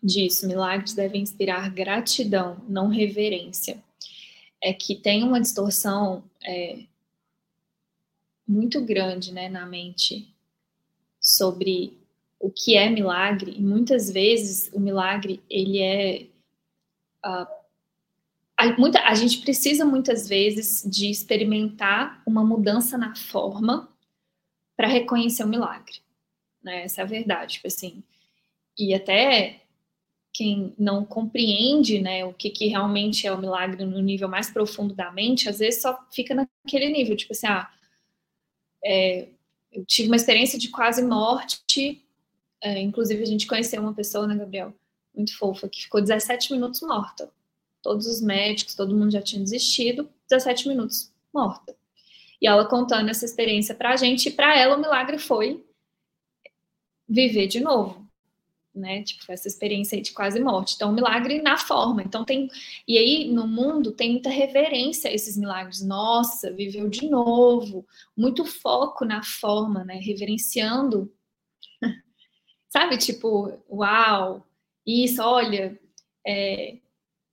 disso, milagres devem inspirar gratidão, não reverência. É que tem uma distorção é, muito grande, né, na mente sobre o que é milagre, e muitas vezes o milagre, ele é... Uh, a, muita, a gente precisa muitas vezes de experimentar uma mudança na forma para reconhecer o milagre, né? Essa é a verdade, tipo assim. E até quem não compreende, né, o que, que realmente é o milagre no nível mais profundo da mente, às vezes só fica naquele nível, tipo assim, ah, é, eu tive uma experiência de quase morte. É, inclusive, a gente conheceu uma pessoa, né, Gabriel? Muito fofa, que ficou 17 minutos morta. Todos os médicos, todo mundo já tinha desistido, 17 minutos morta. E ela contando essa experiência pra gente, e pra ela o milagre foi viver de novo né? Tipo, essa experiência de quase morte. Então, milagre na forma. Então, tem. E aí, no mundo, tem muita reverência a esses milagres. Nossa, viveu de novo. Muito foco na forma, né? Reverenciando. Sabe, tipo, uau, isso, olha, é,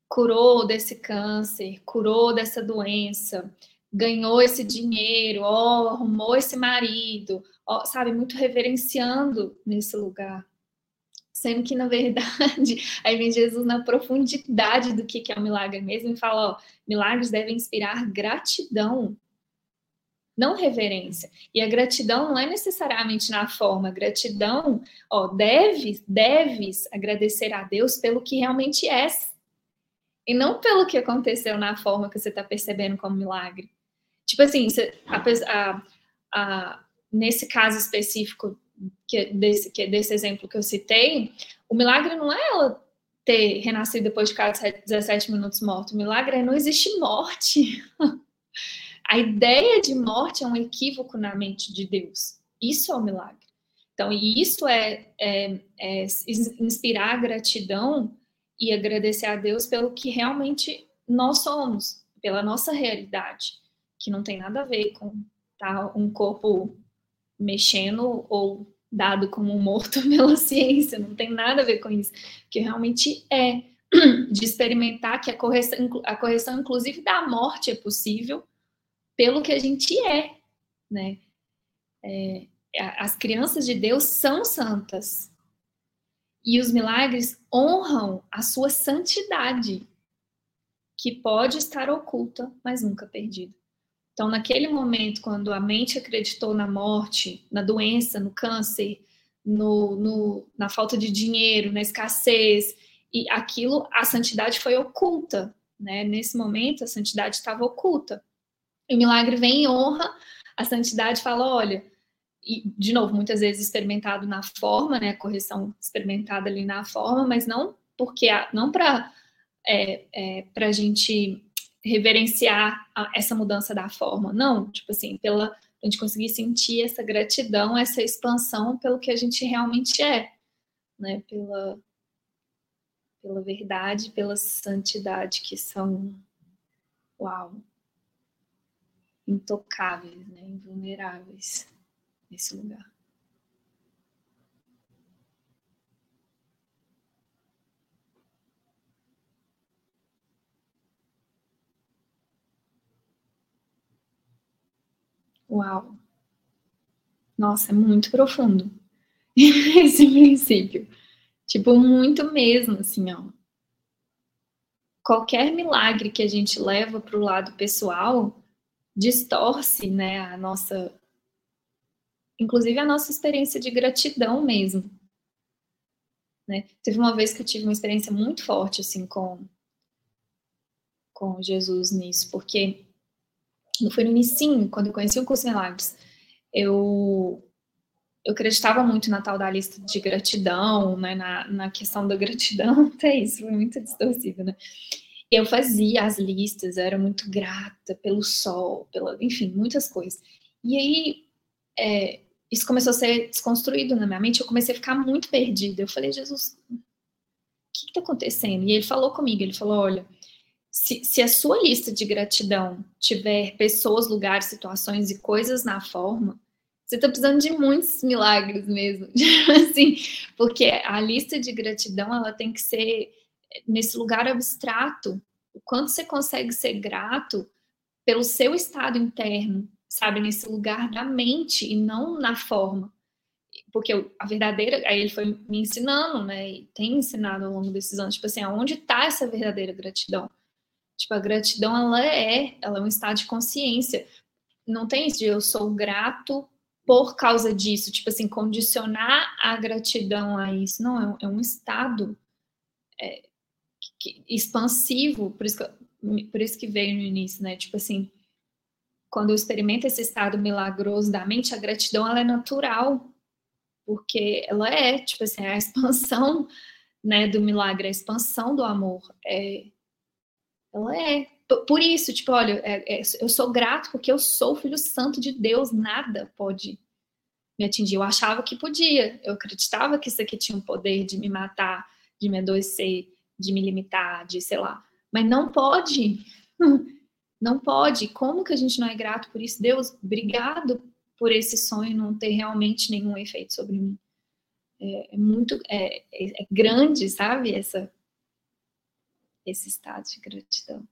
curou desse câncer, curou dessa doença, ganhou esse dinheiro, ó, arrumou esse marido, ó, sabe, muito reverenciando nesse lugar sendo que, na verdade, aí vem Jesus na profundidade do que é o milagre mesmo e fala, ó, milagres devem inspirar gratidão, não reverência. E a gratidão não é necessariamente na forma, gratidão, ó, deves, deves agradecer a Deus pelo que realmente é, e não pelo que aconteceu na forma que você está percebendo como milagre. Tipo assim, a, a, a, nesse caso específico que, desse, que, desse exemplo que eu citei, o milagre não é ela ter renascido depois de cada 17 minutos morto. O milagre é não existe morte. A ideia de morte é um equívoco na mente de Deus. Isso é o milagre. Então, e isso é, é, é inspirar gratidão e agradecer a Deus pelo que realmente nós somos, pela nossa realidade, que não tem nada a ver com tá, um corpo mexendo ou dado como morto pela ciência, não tem nada a ver com isso, que realmente é de experimentar que a correção, a correção inclusive da morte é possível pelo que a gente é, né? É, as crianças de Deus são santas. E os milagres honram a sua santidade, que pode estar oculta, mas nunca perdida. Então, naquele momento, quando a mente acreditou na morte, na doença, no câncer, no, no, na falta de dinheiro, na escassez, e aquilo, a santidade foi oculta, né? Nesse momento, a santidade estava oculta. E o milagre vem em honra, a santidade fala: olha, e de novo, muitas vezes experimentado na forma, né? Correção experimentada ali na forma, mas não porque não para é, é, a gente reverenciar essa mudança da forma, não, tipo assim, pela a gente conseguir sentir essa gratidão, essa expansão pelo que a gente realmente é, né? Pela pela verdade, pela santidade que são, uau, intocáveis, né? invulneráveis nesse lugar. Uau! Nossa, é muito profundo esse princípio. Tipo, muito mesmo, assim, ó. Qualquer milagre que a gente leva para o lado pessoal distorce, né, a nossa. Inclusive a nossa experiência de gratidão mesmo. Né? Teve uma vez que eu tive uma experiência muito forte, assim, com, com Jesus nisso, porque foi no início, quando eu conheci o curso de milagres, eu eu acreditava muito na tal da lista de gratidão, né, na, na questão da gratidão, até isso foi muito distorcido, né? Eu fazia as listas, eu era muito grata pelo sol, pela, enfim, muitas coisas. E aí, é, isso começou a ser desconstruído na minha mente, eu comecei a ficar muito perdida. Eu falei, Jesus, o que está acontecendo? E ele falou comigo, ele falou, olha, se, se, a sua lista de gratidão tiver pessoas, lugares, situações e coisas na forma, você está precisando de muitos milagres mesmo, assim, porque a lista de gratidão ela tem que ser nesse lugar abstrato. O quanto você consegue ser grato pelo seu estado interno, sabe, nesse lugar da mente e não na forma. Porque a verdadeira, aí ele foi me ensinando, né, e tem ensinado ao longo desses anos, tipo assim, aonde está essa verdadeira gratidão? Tipo, a gratidão, ela é, ela é um estado de consciência. Não tem isso de eu sou grato por causa disso, tipo assim, condicionar a gratidão a isso. Não, é, um é estado é, que, expansivo, por isso, que, por isso que veio no início, né? Tipo assim, quando eu experimento esse estado milagroso da mente, a gratidão ela é natural, porque ela é, tipo assim, a expansão né, do milagre, a expansão do amor. É, ela é por isso, tipo, olha, é, é, eu sou grato porque eu sou filho santo de Deus, nada pode me atingir. Eu achava que podia, eu acreditava que isso aqui tinha o um poder de me matar, de me adoecer, de me limitar, de sei lá. Mas não pode, não pode. Como que a gente não é grato por isso? Deus, obrigado por esse sonho não ter realmente nenhum efeito sobre mim. É, é muito, é, é, é grande, sabe, essa, esse estado de gratidão.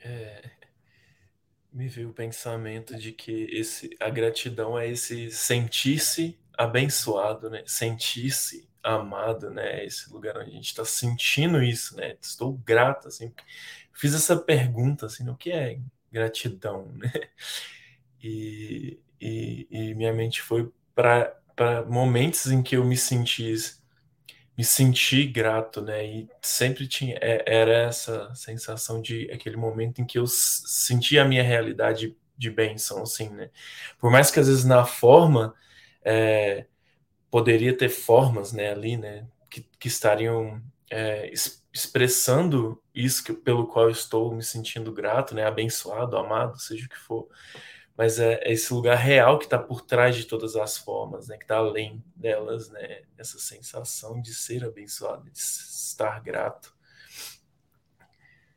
É, me veio o pensamento de que esse, a gratidão é esse sentir-se abençoado, né? Sentir-se amado, né? Esse lugar onde a gente está sentindo isso, né? Estou grato, assim. Fiz essa pergunta, assim, o que é gratidão, né? E, e, e minha mente foi para momentos em que eu me senti me senti grato, né? E sempre tinha é, era essa sensação de aquele momento em que eu sentia a minha realidade de bênção, assim, né? Por mais que às vezes na forma é, poderia ter formas, né, ali, né, que, que estariam é, expressando isso que, pelo qual eu estou me sentindo grato, né, abençoado, amado, seja o que for mas é, é esse lugar real que está por trás de todas as formas, né? Que está além delas, né? Essa sensação de ser abençoado, de estar grato.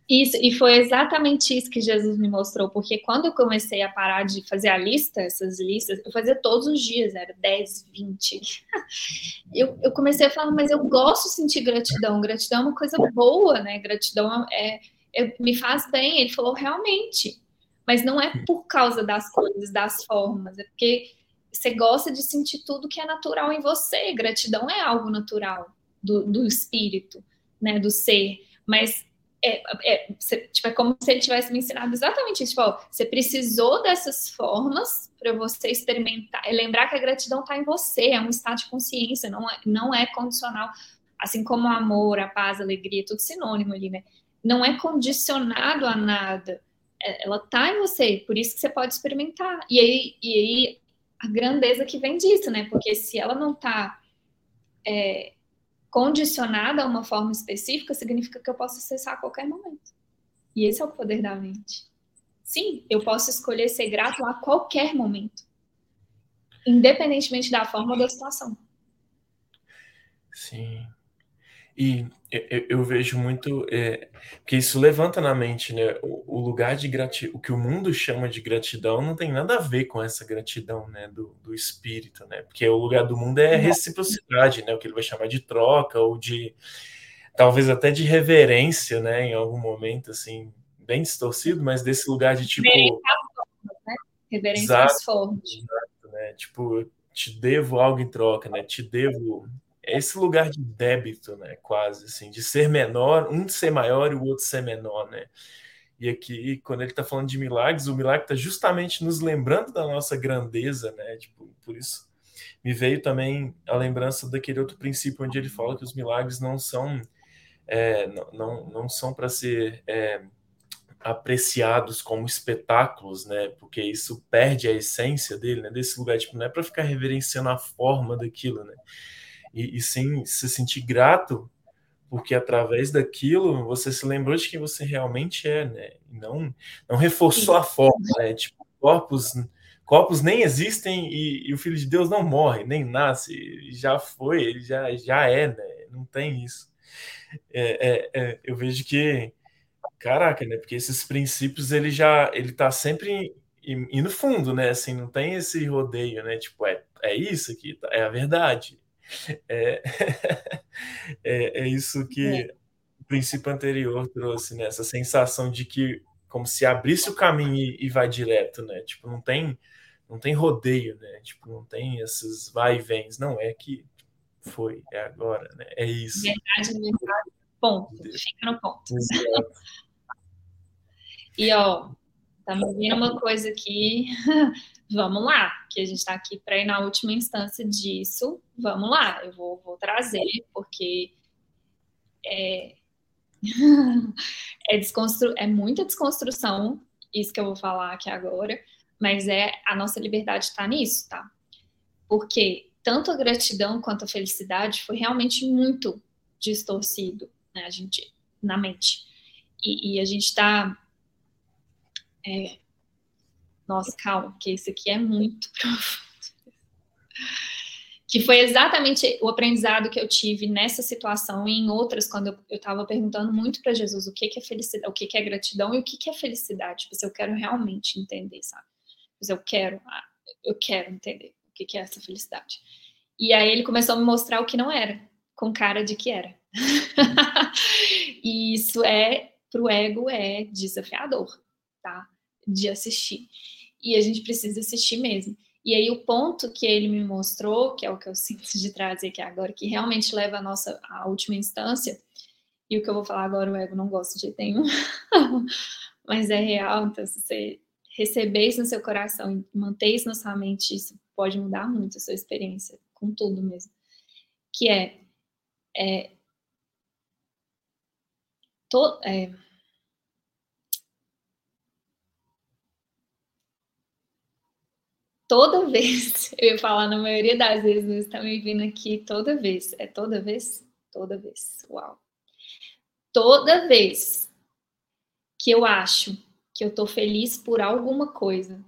Isso, e foi exatamente isso que Jesus me mostrou, porque quando eu comecei a parar de fazer a lista, essas listas, eu fazia todos os dias, era 10, 20. Eu, eu comecei a falar, mas eu gosto de sentir gratidão, gratidão é uma coisa boa, né? Gratidão é, é me faz bem. Ele falou, realmente, mas não é por causa das coisas, das formas, é porque você gosta de sentir tudo que é natural em você. Gratidão é algo natural do, do espírito, né, do ser. Mas é, é, tipo, é como se ele tivesse me ensinado exatamente isso. Tipo, você precisou dessas formas para você experimentar. É lembrar que a gratidão está em você, é um estado de consciência, não é, não é condicional. Assim como o amor, a paz, a alegria, tudo sinônimo ali, né? Não é condicionado a nada. É, ela está em você, por isso que você pode experimentar. E aí, e aí a grandeza que vem disso, né? Porque se ela não está é, condicionada a uma forma específica, significa que eu posso acessar a qualquer momento. E esse é o poder da mente. Sim, eu posso escolher ser grato a qualquer momento, independentemente da forma ou da situação. Sim. E eu, vejo muito é, que isso levanta na mente, né? O, o lugar de gratidão, o que o mundo chama de gratidão, não tem nada a ver com essa gratidão, né? Do, do espírito, né? Porque o lugar do mundo é reciprocidade, né? O que ele vai chamar de troca ou de talvez até de reverência, né? Em algum momento, assim, bem distorcido, mas desse lugar de tipo reverência exato, forte. Exato, né? Tipo, te devo algo em troca, né? Te devo esse lugar de débito, né, quase assim, de ser menor, um ser maior e o outro ser menor, né? E aqui, quando ele está falando de milagres, o milagre está justamente nos lembrando da nossa grandeza, né? Tipo, por isso me veio também a lembrança daquele outro princípio onde ele fala que os milagres não são é, não, não, não são para ser é, apreciados como espetáculos, né? Porque isso perde a essência dele, né? Desse lugar, tipo, não é para ficar reverenciando a forma daquilo, né? E, e sim se sentir grato, porque através daquilo você se lembrou de quem você realmente é, né? Não, não reforçou a forma, né? Tipo, corpos, corpos nem existem e, e, o Filho de Deus não morre, nem nasce, já foi, ele já, já é, né? Não tem isso. É, é, é, eu vejo que, caraca, né? Porque esses princípios ele já, ele tá sempre e no fundo, né? Assim, não tem esse rodeio, né? Tipo, é, é isso aqui, tá? é a verdade. É, é, é, isso que é. o princípio anterior trouxe, né? Essa sensação de que como se abrisse o caminho e, e, vai direto, né? Tipo, não tem, não tem rodeio, né? Tipo, não tem esses vai e vens. Não, é que foi, é agora, né? É isso. Verdade, verdade. Ponto. Fica no ponto. e, ó, tá me vendo uma coisa aqui vamos lá, que a gente está aqui para ir na última instância disso, vamos lá, eu vou, vou trazer, porque é, é, desconstru... é muita desconstrução, isso que eu vou falar aqui agora, mas é a nossa liberdade está nisso, tá? Porque tanto a gratidão quanto a felicidade foi realmente muito distorcido, né, a gente, na mente. E, e a gente está é, nossa, calma, que isso aqui é muito profundo. Que foi exatamente o aprendizado que eu tive nessa situação e em outras, quando eu estava perguntando muito para Jesus o que, que é felicidade, o que, que é gratidão e o que, que é felicidade. Tipo, se eu quero realmente entender, sabe? Se eu quero, ah, eu quero entender o que, que é essa felicidade. E aí ele começou a me mostrar o que não era, com cara de que era. e isso é, para o ego, é desafiador, tá? De assistir e a gente precisa assistir mesmo. E aí o ponto que ele me mostrou, que é o que eu sinto de trazer aqui agora, que realmente leva a nossa à última instância, e o que eu vou falar agora o ego não gosta de jeito nenhum, mas é real, então se você receber isso no seu coração e manter isso na sua mente, isso pode mudar muito a sua experiência, com tudo mesmo. Que é, é, to, é toda vez, eu ia falar na maioria das vezes, mas está me vindo aqui toda vez. É toda vez? Toda vez. Uau. Toda vez que eu acho que eu estou feliz por alguma coisa,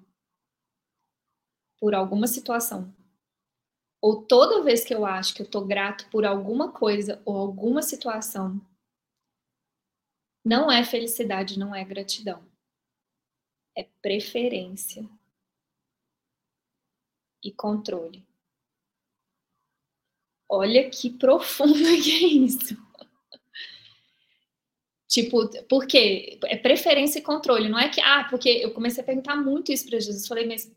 por alguma situação, ou toda vez que eu acho que eu estou grato por alguma coisa ou alguma situação, não é felicidade, não é gratidão. É preferência e controle. Olha que profundo que é isso. Tipo, por quê? É preferência e controle. Não é que, ah, porque eu comecei a perguntar muito isso para Jesus. Falei, mas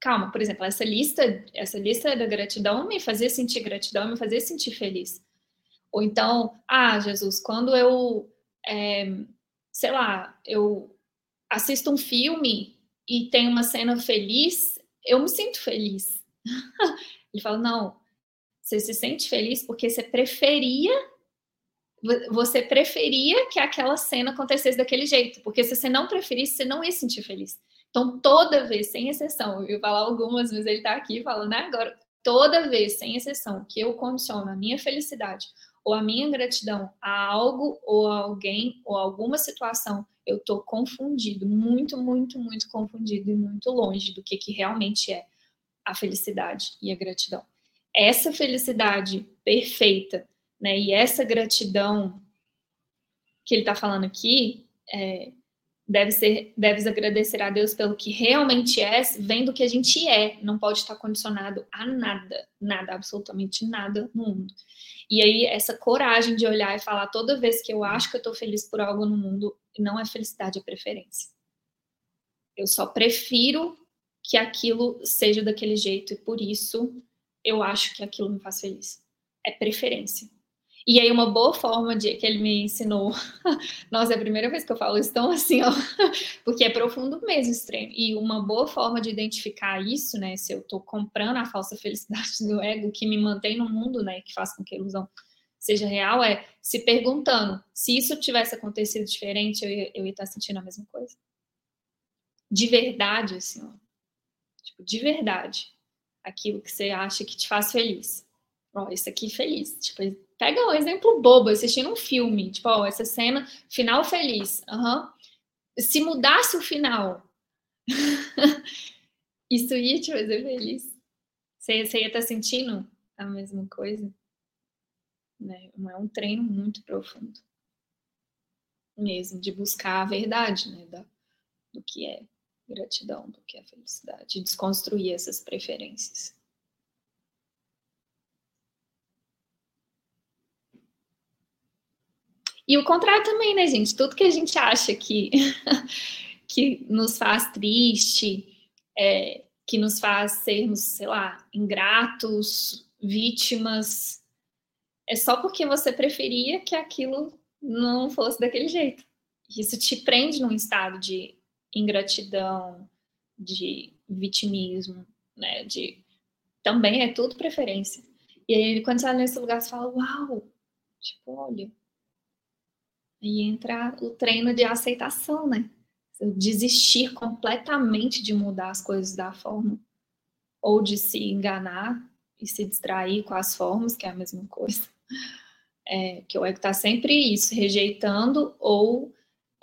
calma, por exemplo, essa lista, essa lista da gratidão me fazia sentir gratidão, me fazia sentir feliz. Ou então, ah, Jesus, quando eu, é, sei lá, eu assisto um filme e tem uma cena feliz, eu me sinto feliz. Ele fala, não, você se sente feliz porque você preferia você preferia que aquela cena acontecesse daquele jeito, porque se você não preferisse, você não ia se sentir feliz. Então, toda vez, sem exceção, eu falar algumas, mas ele está aqui falando né, agora, toda vez, sem exceção, que eu condiciono a minha felicidade ou a minha gratidão a algo ou a alguém ou a alguma situação, eu estou confundido, muito, muito, muito confundido e muito longe do que, que realmente é a felicidade e a gratidão. Essa felicidade perfeita, né, e essa gratidão que ele está falando aqui, é, deve ser, deves agradecer a Deus pelo que realmente é, vendo que a gente é, não pode estar condicionado a nada, nada, absolutamente nada no mundo. E aí, essa coragem de olhar e falar toda vez que eu acho que eu estou feliz por algo no mundo, não é felicidade, é preferência. Eu só prefiro que aquilo seja daquele jeito e por isso eu acho que aquilo me faz feliz. É preferência. E aí, uma boa forma de que ele me ensinou. Nossa, é a primeira vez que eu falo isso tão assim, ó, porque é profundo mesmo, extremo. E uma boa forma de identificar isso, né? Se eu tô comprando a falsa felicidade do ego que me mantém no mundo, né? Que faz com que a ilusão seja real, é se perguntando se isso tivesse acontecido diferente, eu ia, eu ia estar sentindo a mesma coisa. De verdade, assim, ó. Tipo, de verdade. Aquilo que você acha que te faz feliz. Ó, isso aqui feliz. Tipo, Pega um exemplo bobo, assistindo um filme, tipo, ó, essa cena, final feliz. Uhum. Se mudasse o final, isso ia te fazer feliz? Você, você ia estar tá sentindo a mesma coisa? Né? É um treino muito profundo. Mesmo, de buscar a verdade, né? Da, do que é gratidão, do que é felicidade, desconstruir essas preferências. E o contrário também, né, gente? Tudo que a gente acha que, que nos faz triste, é, que nos faz sermos, sei lá, ingratos, vítimas, é só porque você preferia que aquilo não fosse daquele jeito. Isso te prende num estado de ingratidão, de vitimismo, né? De também é tudo preferência. E aí, quando você olha nesse lugar, você fala, uau, tipo, olha, e entra o treino de aceitação, né? Desistir completamente de mudar as coisas da forma, ou de se enganar e se distrair com as formas, que é a mesma coisa. É, que o ego está sempre isso, rejeitando ou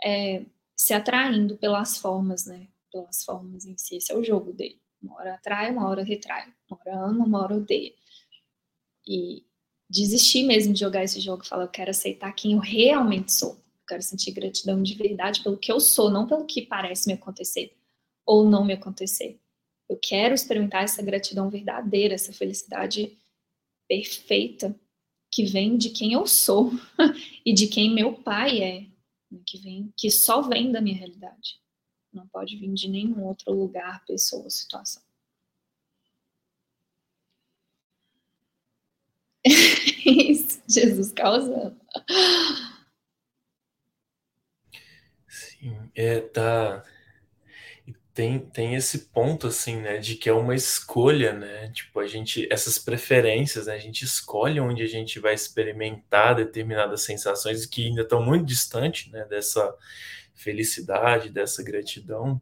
é, se atraindo pelas formas, né? Pelas formas em si. Esse é o jogo dele. Uma hora atrai, uma hora retrai. Uma hora ama, uma hora odeia. E desistir mesmo de jogar esse jogo, falar, eu quero aceitar quem eu realmente sou. Eu quero sentir gratidão de verdade pelo que eu sou, não pelo que parece me acontecer ou não me acontecer. Eu quero experimentar essa gratidão verdadeira, essa felicidade perfeita que vem de quem eu sou e de quem meu pai é, né, que vem, que só vem da minha realidade. Não pode vir de nenhum outro lugar, pessoa, situação. Isso, Jesus causando. Sim, é, tá. Tem, tem esse ponto, assim, né, de que é uma escolha, né, tipo, a gente, essas preferências, né, a gente escolhe onde a gente vai experimentar determinadas sensações que ainda estão muito distantes, né, dessa felicidade, dessa gratidão,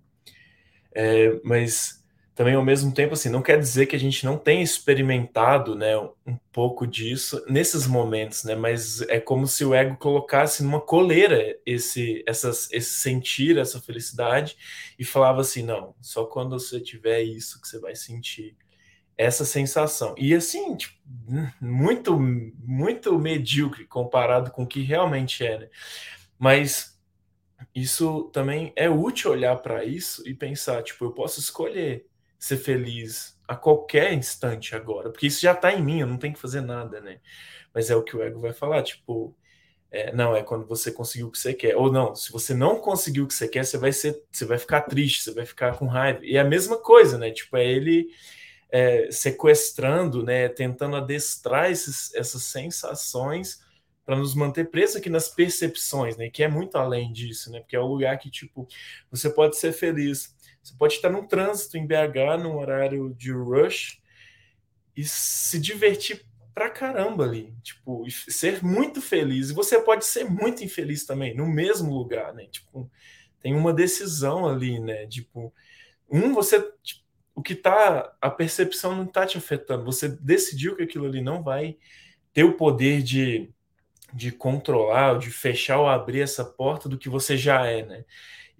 é, mas também ao mesmo tempo assim não quer dizer que a gente não tenha experimentado né um pouco disso nesses momentos né mas é como se o ego colocasse numa coleira esse essas esse sentir essa felicidade e falava assim não só quando você tiver isso que você vai sentir essa sensação e assim tipo, muito muito medíocre comparado com o que realmente é né? mas isso também é útil olhar para isso e pensar tipo eu posso escolher ser feliz a qualquer instante agora, porque isso já está em mim, eu não tenho que fazer nada, né? Mas é o que o ego vai falar, tipo, É, não, é quando você conseguiu o que você quer. Ou não, se você não conseguiu o que você quer, você vai ser, você vai ficar triste, você vai ficar com raiva. E é a mesma coisa, né? Tipo, é ele é, sequestrando, né? Tentando adestrar esses, essas sensações para nos manter presos aqui nas percepções, né? Que é muito além disso, né? Porque é o lugar que, tipo, você pode ser feliz. Você pode estar num trânsito em BH, num horário de rush, e se divertir pra caramba ali, tipo, ser muito feliz. E você pode ser muito infeliz também, no mesmo lugar, né? Tipo, tem uma decisão ali, né? Tipo, um, você. Tipo, o que tá. A percepção não tá te afetando. Você decidiu que aquilo ali não vai ter o poder de, de controlar, de fechar ou abrir essa porta do que você já é, né?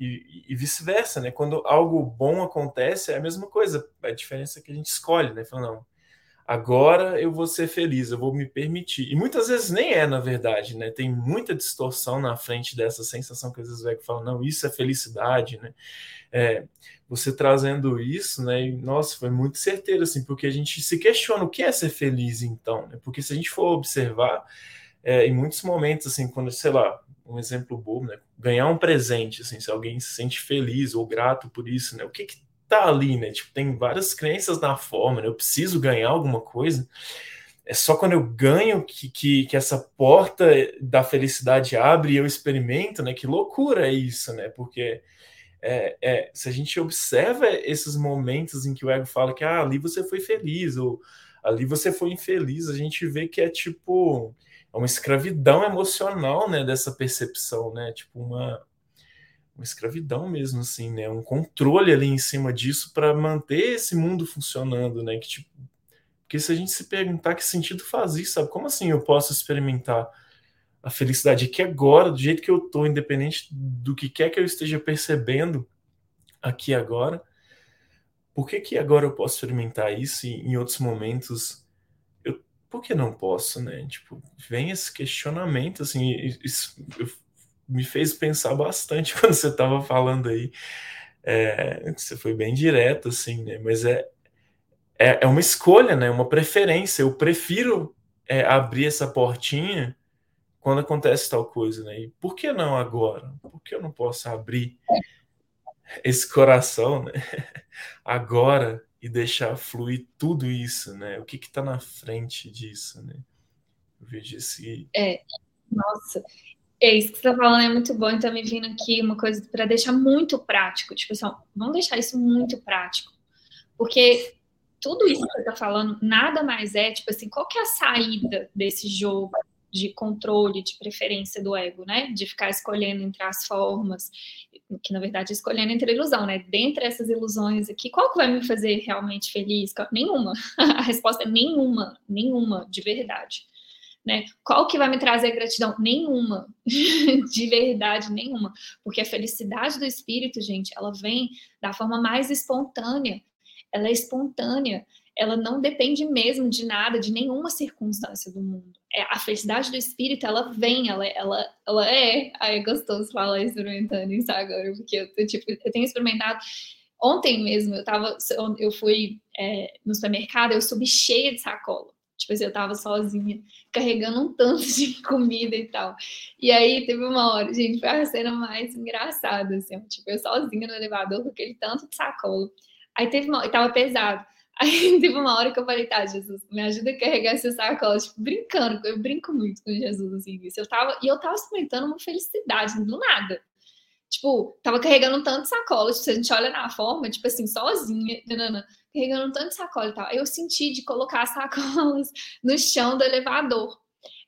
E, e vice-versa, né? Quando algo bom acontece, é a mesma coisa. A diferença é que a gente escolhe, né? Fala, não, agora eu vou ser feliz, eu vou me permitir. E muitas vezes nem é, na verdade, né? Tem muita distorção na frente dessa sensação que às vezes vai falar, não, isso é felicidade, né? É, você trazendo isso, né? E, nossa, foi muito certeiro, assim, porque a gente se questiona o que é ser feliz, então, né? Porque se a gente for observar, é, em muitos momentos, assim, quando, sei lá, um exemplo bobo, né? Ganhar um presente, assim, se alguém se sente feliz ou grato por isso, né? O que que tá ali, né? Tipo, tem várias crenças na forma, né? Eu preciso ganhar alguma coisa. É só quando eu ganho que, que, que essa porta da felicidade abre e eu experimento, né? Que loucura é isso, né? Porque é, é, se a gente observa esses momentos em que o ego fala que ah, ali você foi feliz ou ali você foi infeliz, a gente vê que é tipo é uma escravidão emocional, né? Dessa percepção, né? Tipo uma uma escravidão mesmo, assim, né? Um controle ali em cima disso para manter esse mundo funcionando, né? Que tipo, porque se a gente se perguntar que sentido faz isso, sabe? Como assim eu posso experimentar a felicidade aqui agora, do jeito que eu tô, independente do que quer que eu esteja percebendo aqui agora? Por que que agora eu posso experimentar isso e em outros momentos por que não posso, né? Tipo, vem esse questionamento, assim, isso, me fez pensar bastante quando você estava falando aí. É, você foi bem direto, assim, né? Mas é, é, é uma escolha, né? Uma preferência. Eu prefiro é, abrir essa portinha quando acontece tal coisa, né? E por que não agora? Por que eu não posso abrir esse coração, né? Agora e deixar fluir tudo isso, né? O que está na frente disso, né? Eu vejo esse. É, nossa, é isso que você está falando é muito bom, então me vindo aqui uma coisa para deixar muito prático, tipo assim, vamos deixar isso muito prático, porque tudo isso que você está falando nada mais é, tipo assim, qual que é a saída desse jogo de controle, de preferência do ego, né? De ficar escolhendo entre as formas, que na verdade é escolhendo entre a ilusão, né? Dentre essas ilusões aqui, qual que vai me fazer realmente feliz? Nenhuma. A resposta é nenhuma, nenhuma, de verdade né? Qual que vai me trazer gratidão? Nenhuma, de verdade nenhuma, porque a felicidade do espírito, gente, ela vem da forma mais espontânea. Ela é espontânea, ela não depende mesmo de nada, de nenhuma circunstância do mundo. É, a felicidade do espírito, ela vem, ela, ela, ela é. Aí é gostoso falar experimentando isso agora, porque eu, tipo, eu tenho experimentado. Ontem mesmo, eu tava, eu fui é, no supermercado, eu subi cheia de sacola. Tipo assim, eu tava sozinha, carregando um tanto de comida e tal. E aí teve uma hora, gente, foi a cena mais engraçada, assim, tipo, eu sozinha no elevador com aquele tanto de sacola. Aí teve uma, tava pesado. Aí teve uma hora que eu falei, tá, Jesus, me ajuda a carregar esse sacola, tipo, brincando, eu brinco muito com Jesus, assim, isso. Eu tava, e eu tava experimentando uma felicidade do nada. Tipo, tava carregando tanto sacola, tipo, se a gente olha na forma, tipo assim, sozinha, nanana carregando tanto sacola e tal. Eu senti de colocar as sacolas no chão do elevador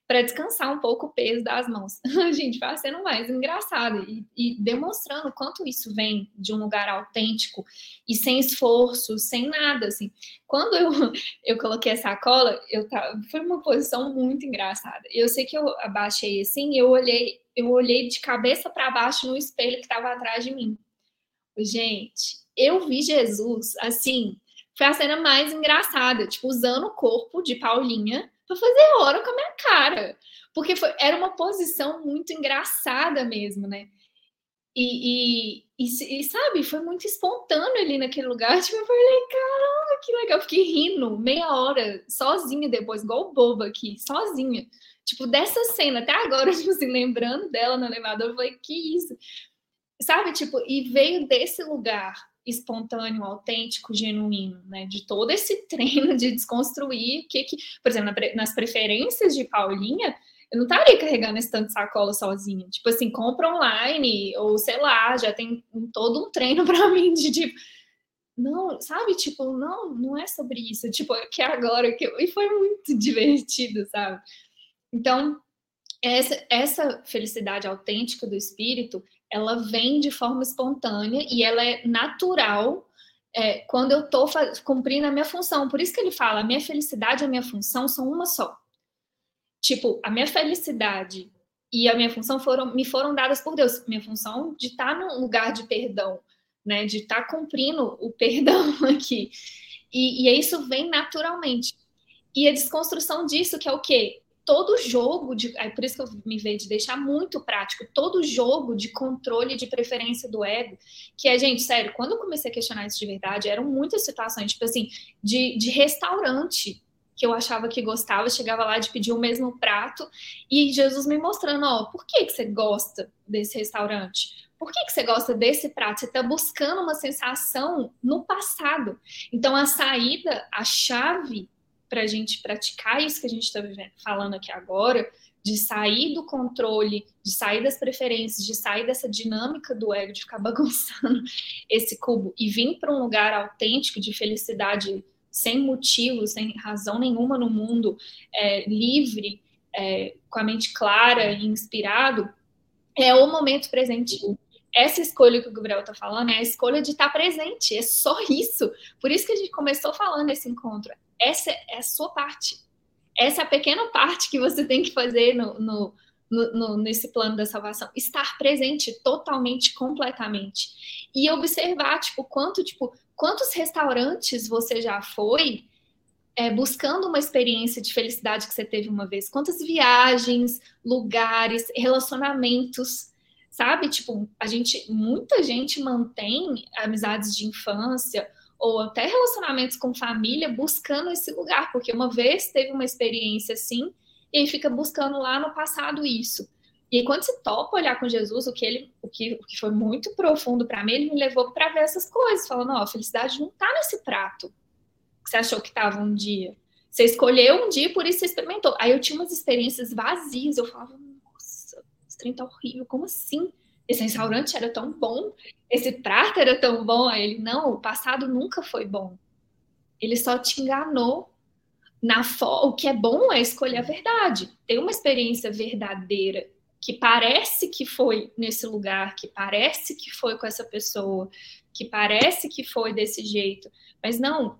para descansar um pouco o peso das mãos. Gente, vai sendo mais engraçado e, e, demonstrando quanto isso vem de um lugar autêntico e sem esforço, sem nada, assim. Quando eu, eu coloquei a sacola, eu tava, foi uma posição muito engraçada. Eu sei que eu abaixei assim, eu olhei, eu olhei de cabeça para baixo no espelho que estava atrás de mim. Gente, eu vi Jesus assim, foi a cena mais engraçada, tipo, usando o corpo de Paulinha para fazer hora com a minha cara. Porque foi, era uma posição muito engraçada mesmo, né? E, e, e, e, sabe, foi muito espontâneo ali naquele lugar. Tipo, eu falei, caramba, que legal. fiquei rindo meia hora, sozinha depois, igual boba aqui, sozinha. Tipo, dessa cena, até agora, tipo assim, lembrando dela no elevador, eu falei, que isso? Sabe, tipo, e veio desse lugar espontâneo, autêntico, genuíno, né? De todo esse treino de desconstruir que, que por exemplo, nas preferências de Paulinha, eu não estaria carregando esse tanto de sacola sozinha. Tipo assim, compra online, ou sei lá, já tem todo um treino para mim de tipo. Não, sabe? Tipo, não, não é sobre isso. Tipo, é que agora que eu... E foi muito divertido, sabe? Então, essa, essa felicidade autêntica do espírito, ela vem de forma espontânea e ela é natural é, quando eu estou cumprindo a minha função. Por isso que ele fala: a minha felicidade e a minha função são uma só. Tipo, a minha felicidade e a minha função foram, me foram dadas por Deus. Minha função de estar tá num lugar de perdão, né? De estar tá cumprindo o perdão aqui. E, e isso vem naturalmente. E a desconstrução disso, que é o quê? Todo jogo de. É por isso que eu me vejo de deixar muito prático, todo jogo de controle de preferência do ego, que é, gente, sério, quando eu comecei a questionar isso de verdade, eram muitas situações, tipo assim, de, de restaurante que eu achava que gostava, chegava lá de pedir o mesmo prato, e Jesus me mostrando, ó, por que, que você gosta desse restaurante? Por que, que você gosta desse prato? Você está buscando uma sensação no passado. Então, a saída, a chave para a gente praticar isso que a gente está falando aqui agora, de sair do controle, de sair das preferências, de sair dessa dinâmica do ego, de ficar bagunçando esse cubo e vir para um lugar autêntico de felicidade sem motivo, sem razão nenhuma no mundo, é, livre, é, com a mente clara e inspirado, é o momento presente. Essa escolha que o Gabriel está falando é a escolha de estar tá presente, é só isso. Por isso que a gente começou falando esse encontro. Essa é a sua parte. Essa é a pequena parte que você tem que fazer no, no, no, nesse plano da salvação. Estar presente totalmente, completamente. E observar, tipo, quanto, tipo, quantos restaurantes você já foi é, buscando uma experiência de felicidade que você teve uma vez? Quantas viagens, lugares, relacionamentos, sabe? Tipo, a gente, muita gente mantém amizades de infância ou até relacionamentos com família buscando esse lugar, porque uma vez teve uma experiência assim, e fica buscando lá no passado isso. E quando você topa olhar com Jesus, o que ele, o que, o que foi muito profundo para mim, ele me levou para ver essas coisas, falando: ó, a felicidade não tá nesse prato que você achou que estava um dia. Você escolheu um dia, por isso você experimentou. Aí eu tinha umas experiências vazias, eu falava: esse trem tá horrível, como assim? esse restaurante era tão bom, esse prato era tão bom. Aí ele, não, o passado nunca foi bom. Ele só te enganou. Na fo... O que é bom é escolher a verdade, ter uma experiência verdadeira que parece que foi nesse lugar, que parece que foi com essa pessoa, que parece que foi desse jeito, mas não,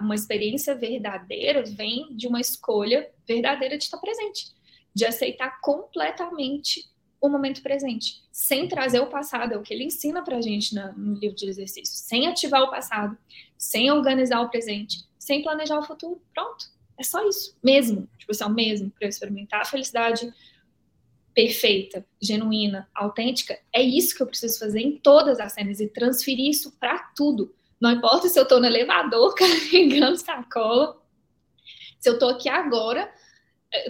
uma experiência verdadeira vem de uma escolha verdadeira de estar presente, de aceitar completamente o momento presente, sem trazer o passado, é o que ele ensina para a gente no livro de exercícios, sem ativar o passado, sem organizar o presente, sem planejar o futuro. Pronto, é só isso, mesmo, tipo assim, é o mesmo, para experimentar a felicidade perfeita, genuína, autêntica, é isso que eu preciso fazer em todas as cenas e transferir isso para tudo. Não importa se eu estou no elevador carregando sacola, se eu estou aqui agora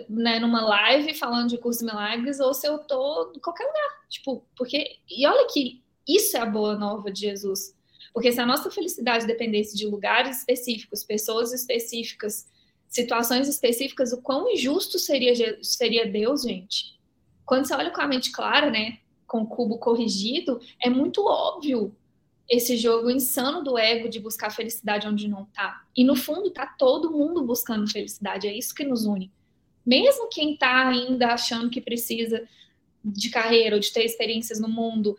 né, numa live falando de curso de milagres ou se eu tô em qualquer lugar. Tipo, porque. E olha que isso é a boa nova de Jesus. Porque se a nossa felicidade dependesse de lugares específicos, pessoas específicas, situações específicas, o quão injusto seria, seria Deus, gente? Quando você olha com a mente clara, né, com o cubo corrigido, é muito óbvio esse jogo insano do ego de buscar felicidade onde não tá. E no fundo tá todo mundo buscando felicidade, é isso que nos une mesmo quem está ainda achando que precisa de carreira ou de ter experiências no mundo,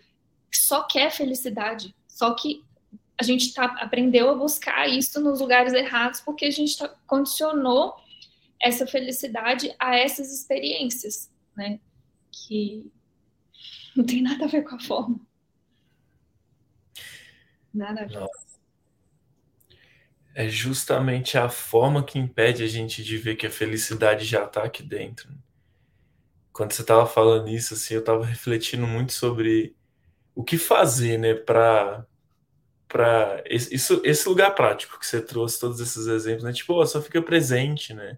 só quer felicidade. Só que a gente tá, aprendeu a buscar isso nos lugares errados porque a gente tá, condicionou essa felicidade a essas experiências, né? Que não tem nada a ver com a forma. Nada a ver. Nossa é justamente a forma que impede a gente de ver que a felicidade já está aqui dentro. Quando você estava falando isso, assim, eu estava refletindo muito sobre o que fazer, né, para para isso esse lugar prático que você trouxe todos esses exemplos, né? Tipo, oh, só fica presente, né?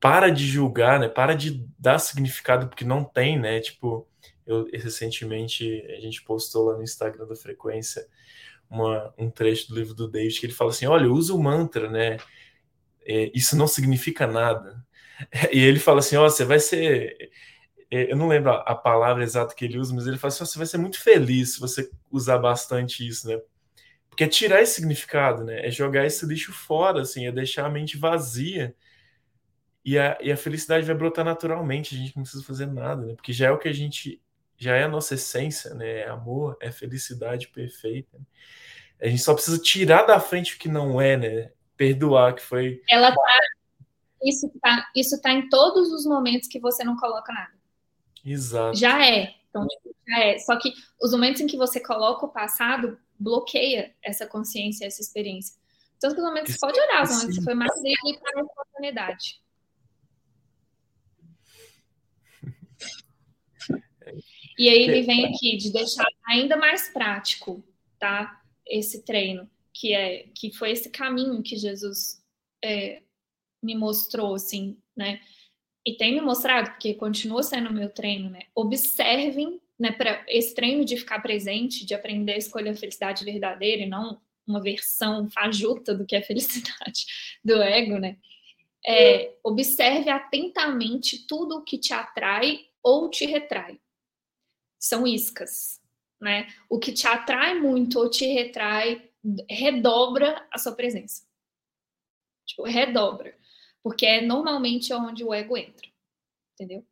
para de julgar, né? Para de dar significado porque não tem, né? Tipo, eu recentemente a gente postou lá no Instagram da Frequência uma, um trecho do livro do David que ele fala assim: olha, usa o mantra, né? É, isso não significa nada. E ele fala assim: ó, oh, você vai ser. É, eu não lembro a palavra exata que ele usa, mas ele fala assim: oh, você vai ser muito feliz se você usar bastante isso, né? Porque é tirar esse significado, né? É jogar esse lixo fora, assim, é deixar a mente vazia. E a, e a felicidade vai brotar naturalmente, a gente não precisa fazer nada, né? Porque já é o que a gente. Já é a nossa essência, né? É amor, é felicidade perfeita. A gente só precisa tirar da frente o que não é, né? Perdoar, que foi. Ela tá. Isso tá, isso tá em todos os momentos que você não coloca nada. Exato. Já é. Então, tipo, já é. Só que os momentos em que você coloca o passado bloqueia essa consciência, essa experiência. Tanto que os momentos você pode olhar, os momentos que foi mais dele para a espontaneidade. E aí ele vem aqui de deixar ainda mais prático, tá? esse treino, que é que foi esse caminho que Jesus é, me mostrou, assim, né? E tem me mostrado, porque continua sendo o meu treino, né? Observem, né, para esse treino de ficar presente, de aprender a escolher a felicidade verdadeira e não uma versão fajuta do que é felicidade do ego, né? É, observe atentamente tudo o que te atrai ou te retrai. São iscas, né? O que te atrai muito ou te retrai, redobra a sua presença. Tipo, redobra. Porque é normalmente onde o ego entra. Entendeu?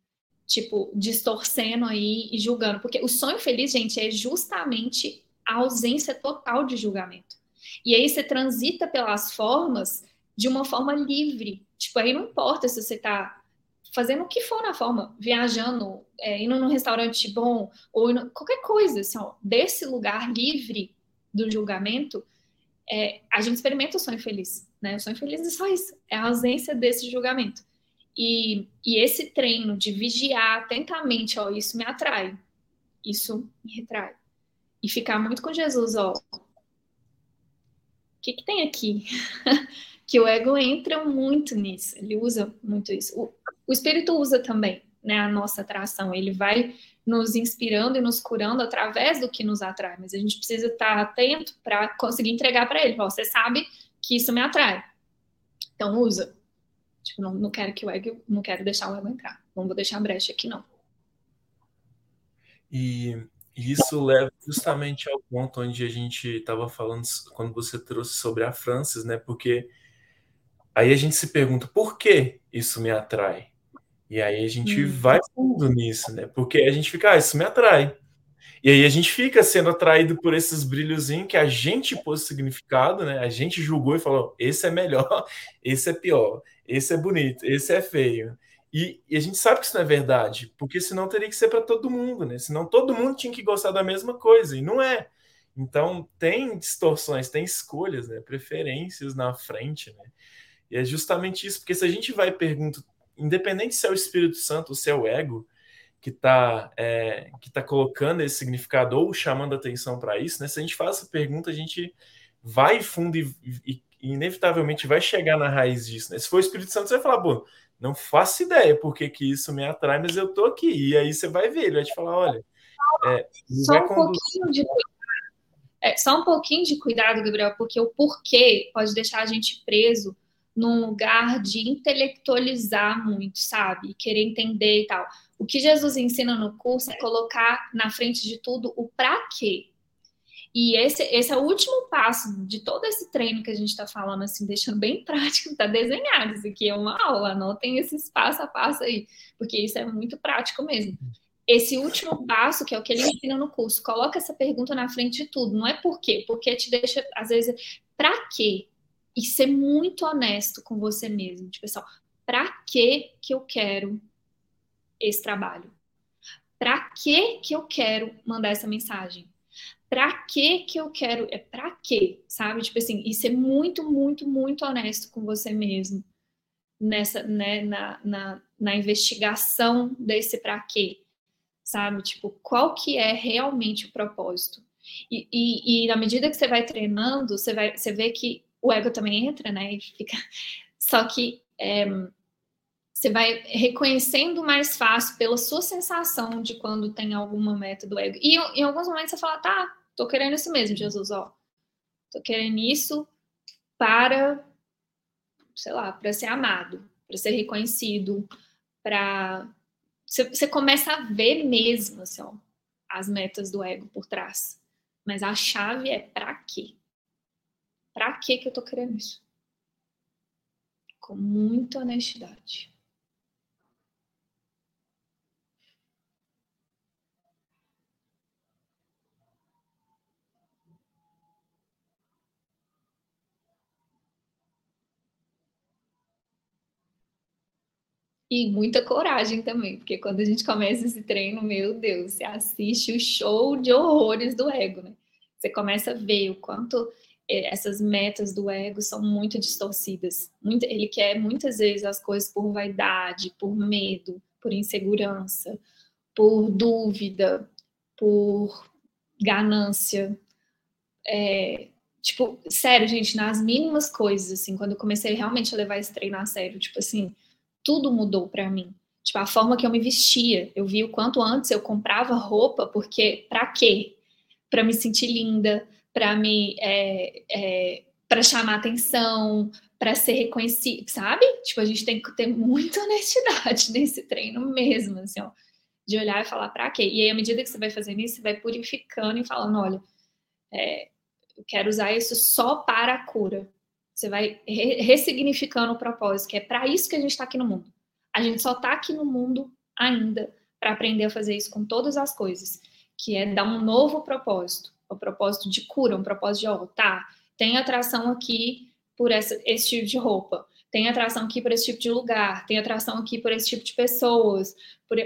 Tipo, distorcendo aí e julgando. Porque o sonho feliz, gente, é justamente a ausência total de julgamento. E aí você transita pelas formas de uma forma livre. Tipo, aí não importa se você tá fazendo o que for na forma, viajando, é, indo num restaurante bom, ou indo, qualquer coisa, assim, ó, desse lugar livre do julgamento, é, a gente experimenta o sonho feliz, né? O sonho feliz é só isso, é a ausência desse julgamento. E, e esse treino de vigiar atentamente, ó, isso me atrai, isso me retrai. E ficar muito com Jesus, ó. O que, que tem aqui? que o ego entra muito nisso, ele usa muito isso. O, o espírito usa também né, a nossa atração, ele vai nos inspirando e nos curando através do que nos atrai, mas a gente precisa estar atento para conseguir entregar para ele. Você sabe que isso me atrai, então usa. Tipo, não, não quero que o ego, não quero deixar o ego entrar, não vou deixar a brecha aqui não. E isso leva justamente ao ponto onde a gente estava falando quando você trouxe sobre a Francis, né? Porque aí a gente se pergunta por que isso me atrai? E aí a gente hum. vai fundo nisso, né? Porque a gente fica, ah, isso me atrai. E aí a gente fica sendo atraído por esses brilhozinhos que a gente pôs significado, né? A gente julgou e falou: esse é melhor, esse é pior, esse é bonito, esse é feio. E, e a gente sabe que isso não é verdade, porque senão teria que ser para todo mundo, né? Senão todo mundo tinha que gostar da mesma coisa, e não é. Então tem distorções, tem escolhas, né? Preferências na frente, né? E é justamente isso, porque se a gente vai perguntar independente se é o Espírito Santo ou se é o ego que está é, que tá colocando esse significado ou chamando atenção para isso, né? Se a gente faz essa pergunta, a gente vai fundo e, e, e, inevitavelmente vai chegar na raiz disso. Né? Se for o Espírito Santo, você vai falar, pô, não faço ideia porque que isso me atrai, mas eu tô aqui. E aí você vai ver, ele vai te falar, olha. É, só um pouquinho de é, só um pouquinho de cuidado, Gabriel, porque o porquê pode deixar a gente preso num lugar de intelectualizar muito, sabe? Querer entender e tal. O que Jesus ensina no curso é colocar na frente de tudo o para quê. E esse, esse é o último passo de todo esse treino que a gente está falando, assim, deixando bem prático, está desenhado. Isso aqui é uma aula, anotem esses passo a passo aí, porque isso é muito prático mesmo. Esse último passo, que é o que ele ensina no curso, coloca essa pergunta na frente de tudo. Não é por quê, porque te deixa, às vezes, para quê? E ser muito honesto com você mesmo. Tipo, pessoal, para que que eu quero esse trabalho? Para que que eu quero mandar essa mensagem? Para que que eu quero? É para quê? Sabe? Tipo assim, e ser muito, muito, muito honesto com você mesmo nessa, né, na, na, na investigação desse para quê, sabe? Tipo, qual que é realmente o propósito? E, e, e, na medida que você vai treinando, você, vai, você vê que o ego também entra, né? E fica... Só que é, você vai reconhecendo mais fácil pela sua sensação de quando tem alguma meta do ego. E em alguns momentos você fala, tá, tô querendo isso mesmo, Jesus, ó. Tô querendo isso para, sei lá, para ser amado, para ser reconhecido, para você, começa a ver mesmo, assim, ó, as metas do ego por trás. Mas a chave é para quê? Para que que eu tô querendo isso? Com muita honestidade. E muita coragem também, porque quando a gente começa esse treino, meu Deus, você assiste o show de horrores do ego, né? Você começa a ver o quanto essas metas do ego são muito distorcidas. Ele quer muitas vezes as coisas por vaidade, por medo, por insegurança, por dúvida, por ganância. É, tipo, sério, gente, nas mínimas coisas, assim, quando eu comecei realmente a levar esse treino a sério, tipo assim, tudo mudou para mim. Tipo, a forma que eu me vestia. Eu vi o quanto antes eu comprava roupa, porque para quê? Para me sentir linda, para me é, é, para chamar atenção, para ser reconhecido, sabe? Tipo, a gente tem que ter muita honestidade nesse treino mesmo, assim, ó, de olhar e falar para quê. E aí, à medida que você vai fazendo isso, você vai purificando e falando, olha, é, eu quero usar isso só para a cura. Você vai re ressignificando o propósito, que é para isso que a gente está aqui no mundo. A gente só está aqui no mundo ainda para aprender a fazer isso com todas as coisas, que é dar um novo propósito, o propósito de cura, um propósito de, ó, oh, tá, tem atração aqui por essa, esse tipo de roupa, tem atração aqui por esse tipo de lugar, tem atração aqui por esse tipo de pessoas, por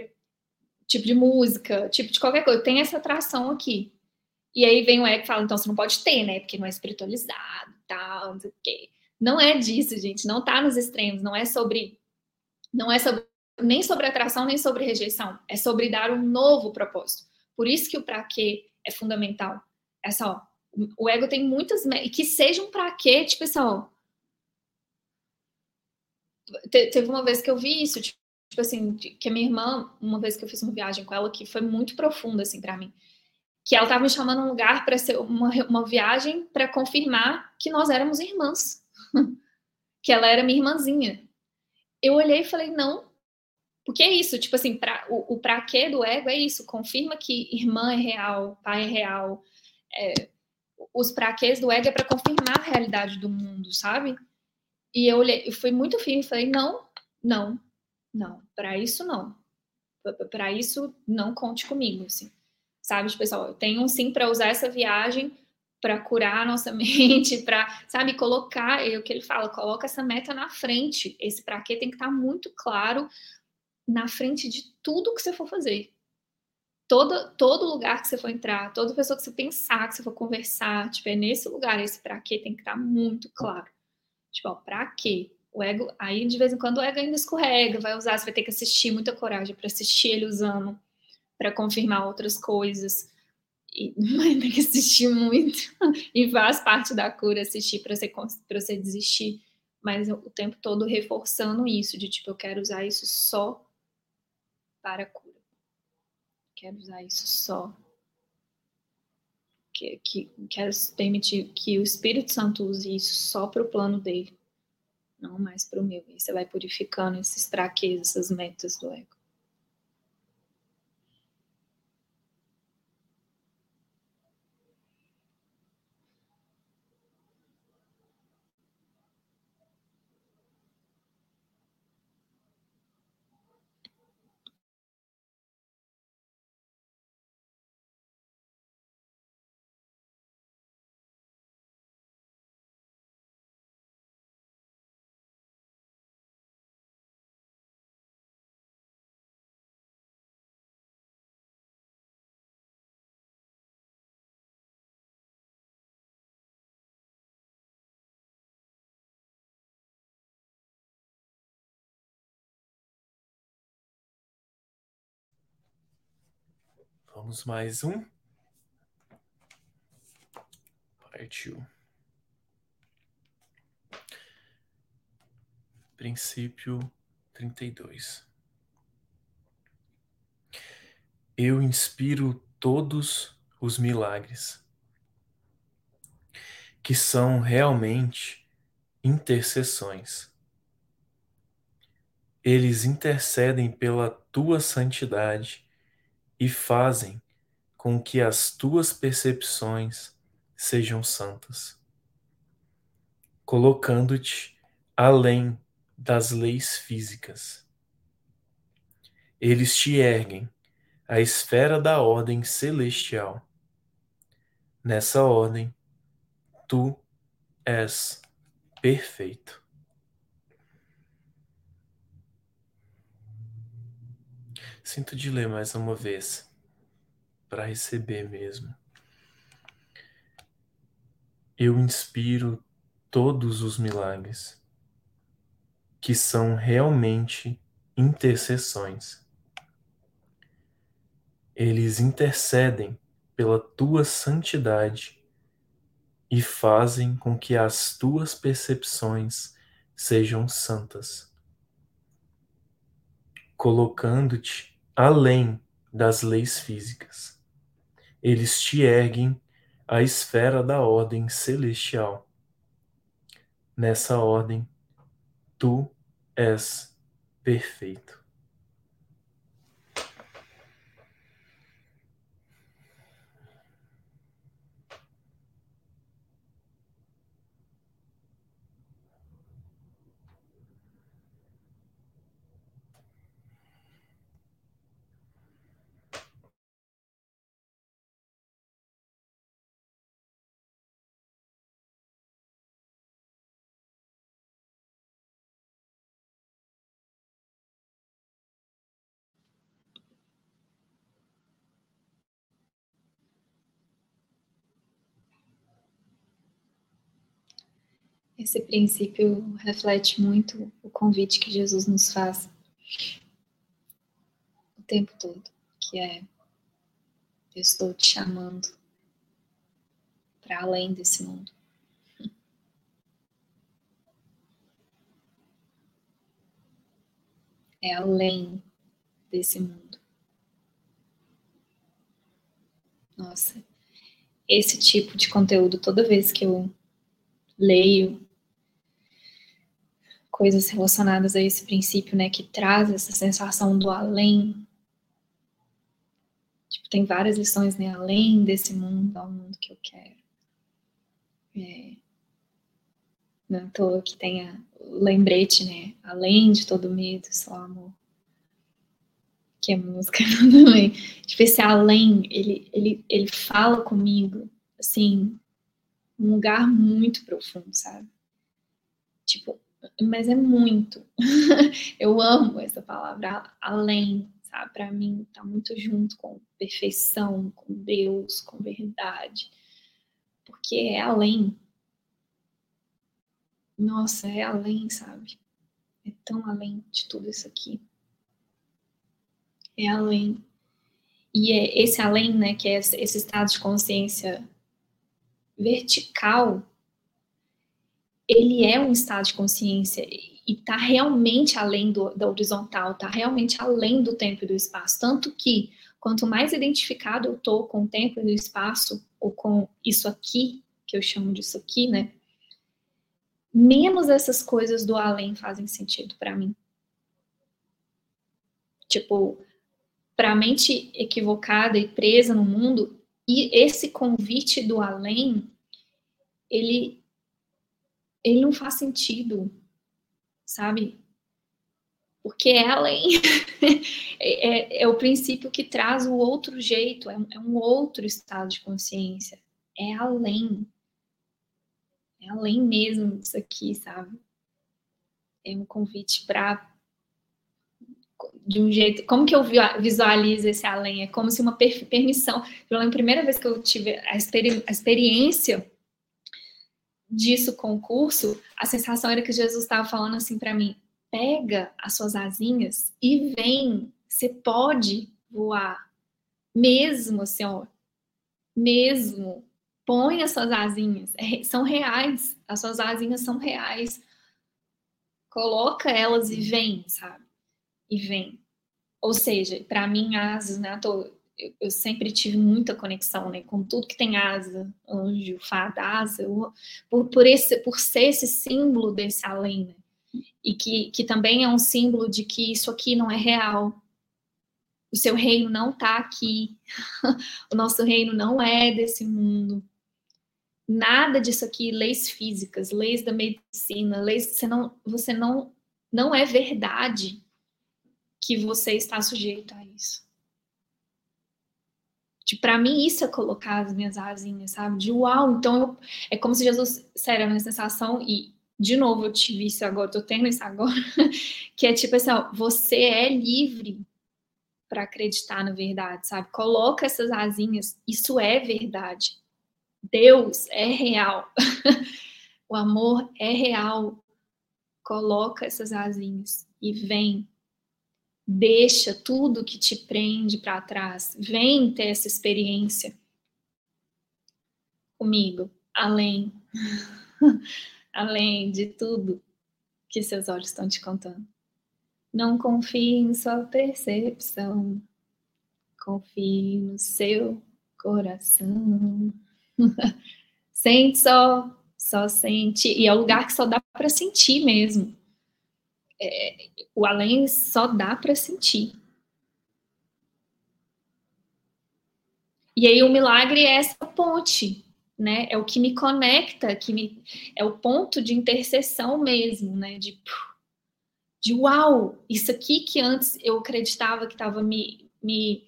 tipo de música, tipo de qualquer coisa, tem essa atração aqui. E aí vem o ego e fala, então você não pode ter, né? Porque não é espiritualizado, tal, não sei o quê. Não é disso, gente. Não tá nos extremos. Não é sobre. Não é sobre nem sobre atração, nem sobre rejeição. É sobre dar um novo propósito. Por isso que o para quê é fundamental. É só. O ego tem muitas. Que seja um para quê, tipo assim, ó. Teve uma vez que eu vi isso, tipo assim, que a minha irmã, uma vez que eu fiz uma viagem com ela, que foi muito profunda, assim, para mim que ela estava me chamando um lugar para ser uma, uma viagem para confirmar que nós éramos irmãs, que ela era minha irmãzinha. Eu olhei e falei, não, porque é isso, tipo assim, pra, o, o pra quê do ego é isso, confirma que irmã é real, pai é real. É, os pra quês do ego é para confirmar a realidade do mundo, sabe? E eu olhei, eu fui muito firme falei, não, não, não, para isso não. Para isso não conte comigo, assim sabe? Tipo, pessoal, eu tenho um sim para usar essa viagem para curar a nossa mente, para, sabe, colocar, é o que ele fala, coloca essa meta na frente. Esse para quê tem que estar tá muito claro na frente de tudo que você for fazer. Todo, todo lugar que você for entrar, toda pessoa que você pensar, que você for conversar, tipo, é nesse lugar, esse para quê tem que estar tá muito claro. Tipo, ó, pra quê? O ego, aí de vez em quando o ego ainda escorrega, vai usar, você vai ter que assistir muita coragem para assistir ele usando para confirmar outras coisas. E vai ter que assistir muito. e faz parte da cura assistir para você, você desistir. Mas o tempo todo reforçando isso, de tipo, eu quero usar isso só para a cura. Quero usar isso só. Que, que, quero permitir que o Espírito Santo use isso só para o plano dele, não mais para o meu. E você vai purificando esses traqueios, essas metas do ego. Vamos mais um. Partiu. Princípio 32. Eu inspiro todos os milagres, que são realmente intercessões. Eles intercedem pela tua santidade e fazem com que as tuas percepções sejam santas, colocando-te além das leis físicas. Eles te erguem à esfera da ordem celestial. Nessa ordem, tu és perfeito. Sinto de ler mais uma vez, para receber mesmo. Eu inspiro todos os milagres que são realmente intercessões. Eles intercedem pela tua santidade e fazem com que as tuas percepções sejam santas, colocando-te além das leis físicas. Eles te erguem à esfera da ordem celestial. Nessa ordem, tu és perfeito. Esse princípio reflete muito o convite que Jesus nos faz o tempo todo, que é eu estou te chamando para além desse mundo. É além desse mundo. Nossa, esse tipo de conteúdo, toda vez que eu leio coisas relacionadas a esse princípio, né, que traz essa sensação do além. Tipo, tem várias lições, né, além desse mundo, ao mundo que eu quero. É, não toa que tenha lembrete, né, além de todo medo, só amor. Que é música também. Tipo, esse além, ele, ele, ele fala comigo, assim, um lugar muito profundo, sabe? Tipo, mas é muito. eu amo essa palavra, além, sabe? Para mim, tá muito junto com perfeição, com Deus, com verdade. Porque é além. Nossa, é além, sabe? É tão além de tudo isso aqui. É além. E é esse além, né, que é esse estado de consciência vertical ele é um estado de consciência e está realmente além do, da horizontal, está realmente além do tempo e do espaço. Tanto que, quanto mais identificado eu estou com o tempo e o espaço, ou com isso aqui, que eu chamo disso aqui, né? Menos essas coisas do além fazem sentido para mim. Tipo, para a mente equivocada e presa no mundo, e esse convite do além, ele ele não faz sentido, sabe? Porque é além. é, é, é, o princípio que traz o outro jeito, é é um outro estado de consciência. É além. É além mesmo disso aqui, sabe? É um convite para de um jeito. Como que eu visualizo esse além? É como se uma permissão. Eu lembro a primeira vez que eu tive a, experi a experiência disso com o curso, a sensação era que Jesus estava falando assim para mim: pega as suas asinhas e vem, você pode voar, mesmo, assim, ó, mesmo. Põe as suas asinhas, é, são reais, as suas asinhas são reais. Coloca elas e vem, sabe? e vem. Ou seja, para mim, asas, né? Eu, eu, sempre tive muita conexão, né? Com tudo que tem asa, anjo, fada, asa, eu, por, por, esse, por ser esse símbolo desse além, né? E que, que também é um símbolo de que isso aqui não é real. O seu reino não está aqui. o nosso reino não é desse mundo. Nada disso aqui, leis físicas, leis da medicina, leis, você não, você não, não é verdade que você está sujeito a isso. De para mim isso é colocar as minhas asinhas, sabe? De uau, então eu, é como se Jesus, sério, a minha sensação e de novo eu tive isso agora, tô tendo isso agora, que é tipo assim, ó, você é livre para acreditar na verdade, sabe? Coloca essas asinhas, isso é verdade. Deus é real. o amor é real. Coloca essas asinhas e vem Deixa tudo que te prende para trás. Vem ter essa experiência comigo, além, além de tudo que seus olhos estão te contando. Não confie em sua percepção, confie no seu coração. sente só, só sente. E é o lugar que só dá para sentir mesmo é, o além só dá para sentir. E aí o milagre é essa ponte, né? É o que me conecta, que me é o ponto de interseção mesmo, né? De de uau, isso aqui que antes eu acreditava que estava me, me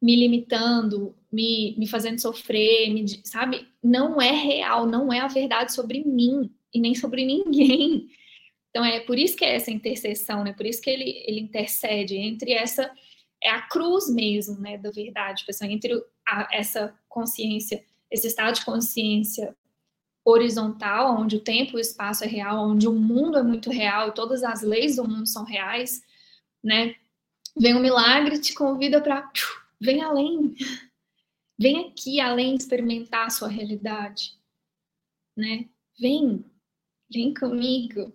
me limitando, me, me fazendo sofrer, me, sabe? Não é real, não é a verdade sobre mim e nem sobre ninguém. Então é por isso que é essa intercessão, né? Por isso que ele, ele intercede entre essa é a cruz mesmo, né, da verdade, pessoal, entre a, essa consciência, esse estado de consciência horizontal, onde o tempo e o espaço é real, onde o mundo é muito real, todas as leis do mundo são reais, né? Vem um milagre te convida para vem além. Vem aqui além experimentar a sua realidade, né? Vem, vem comigo.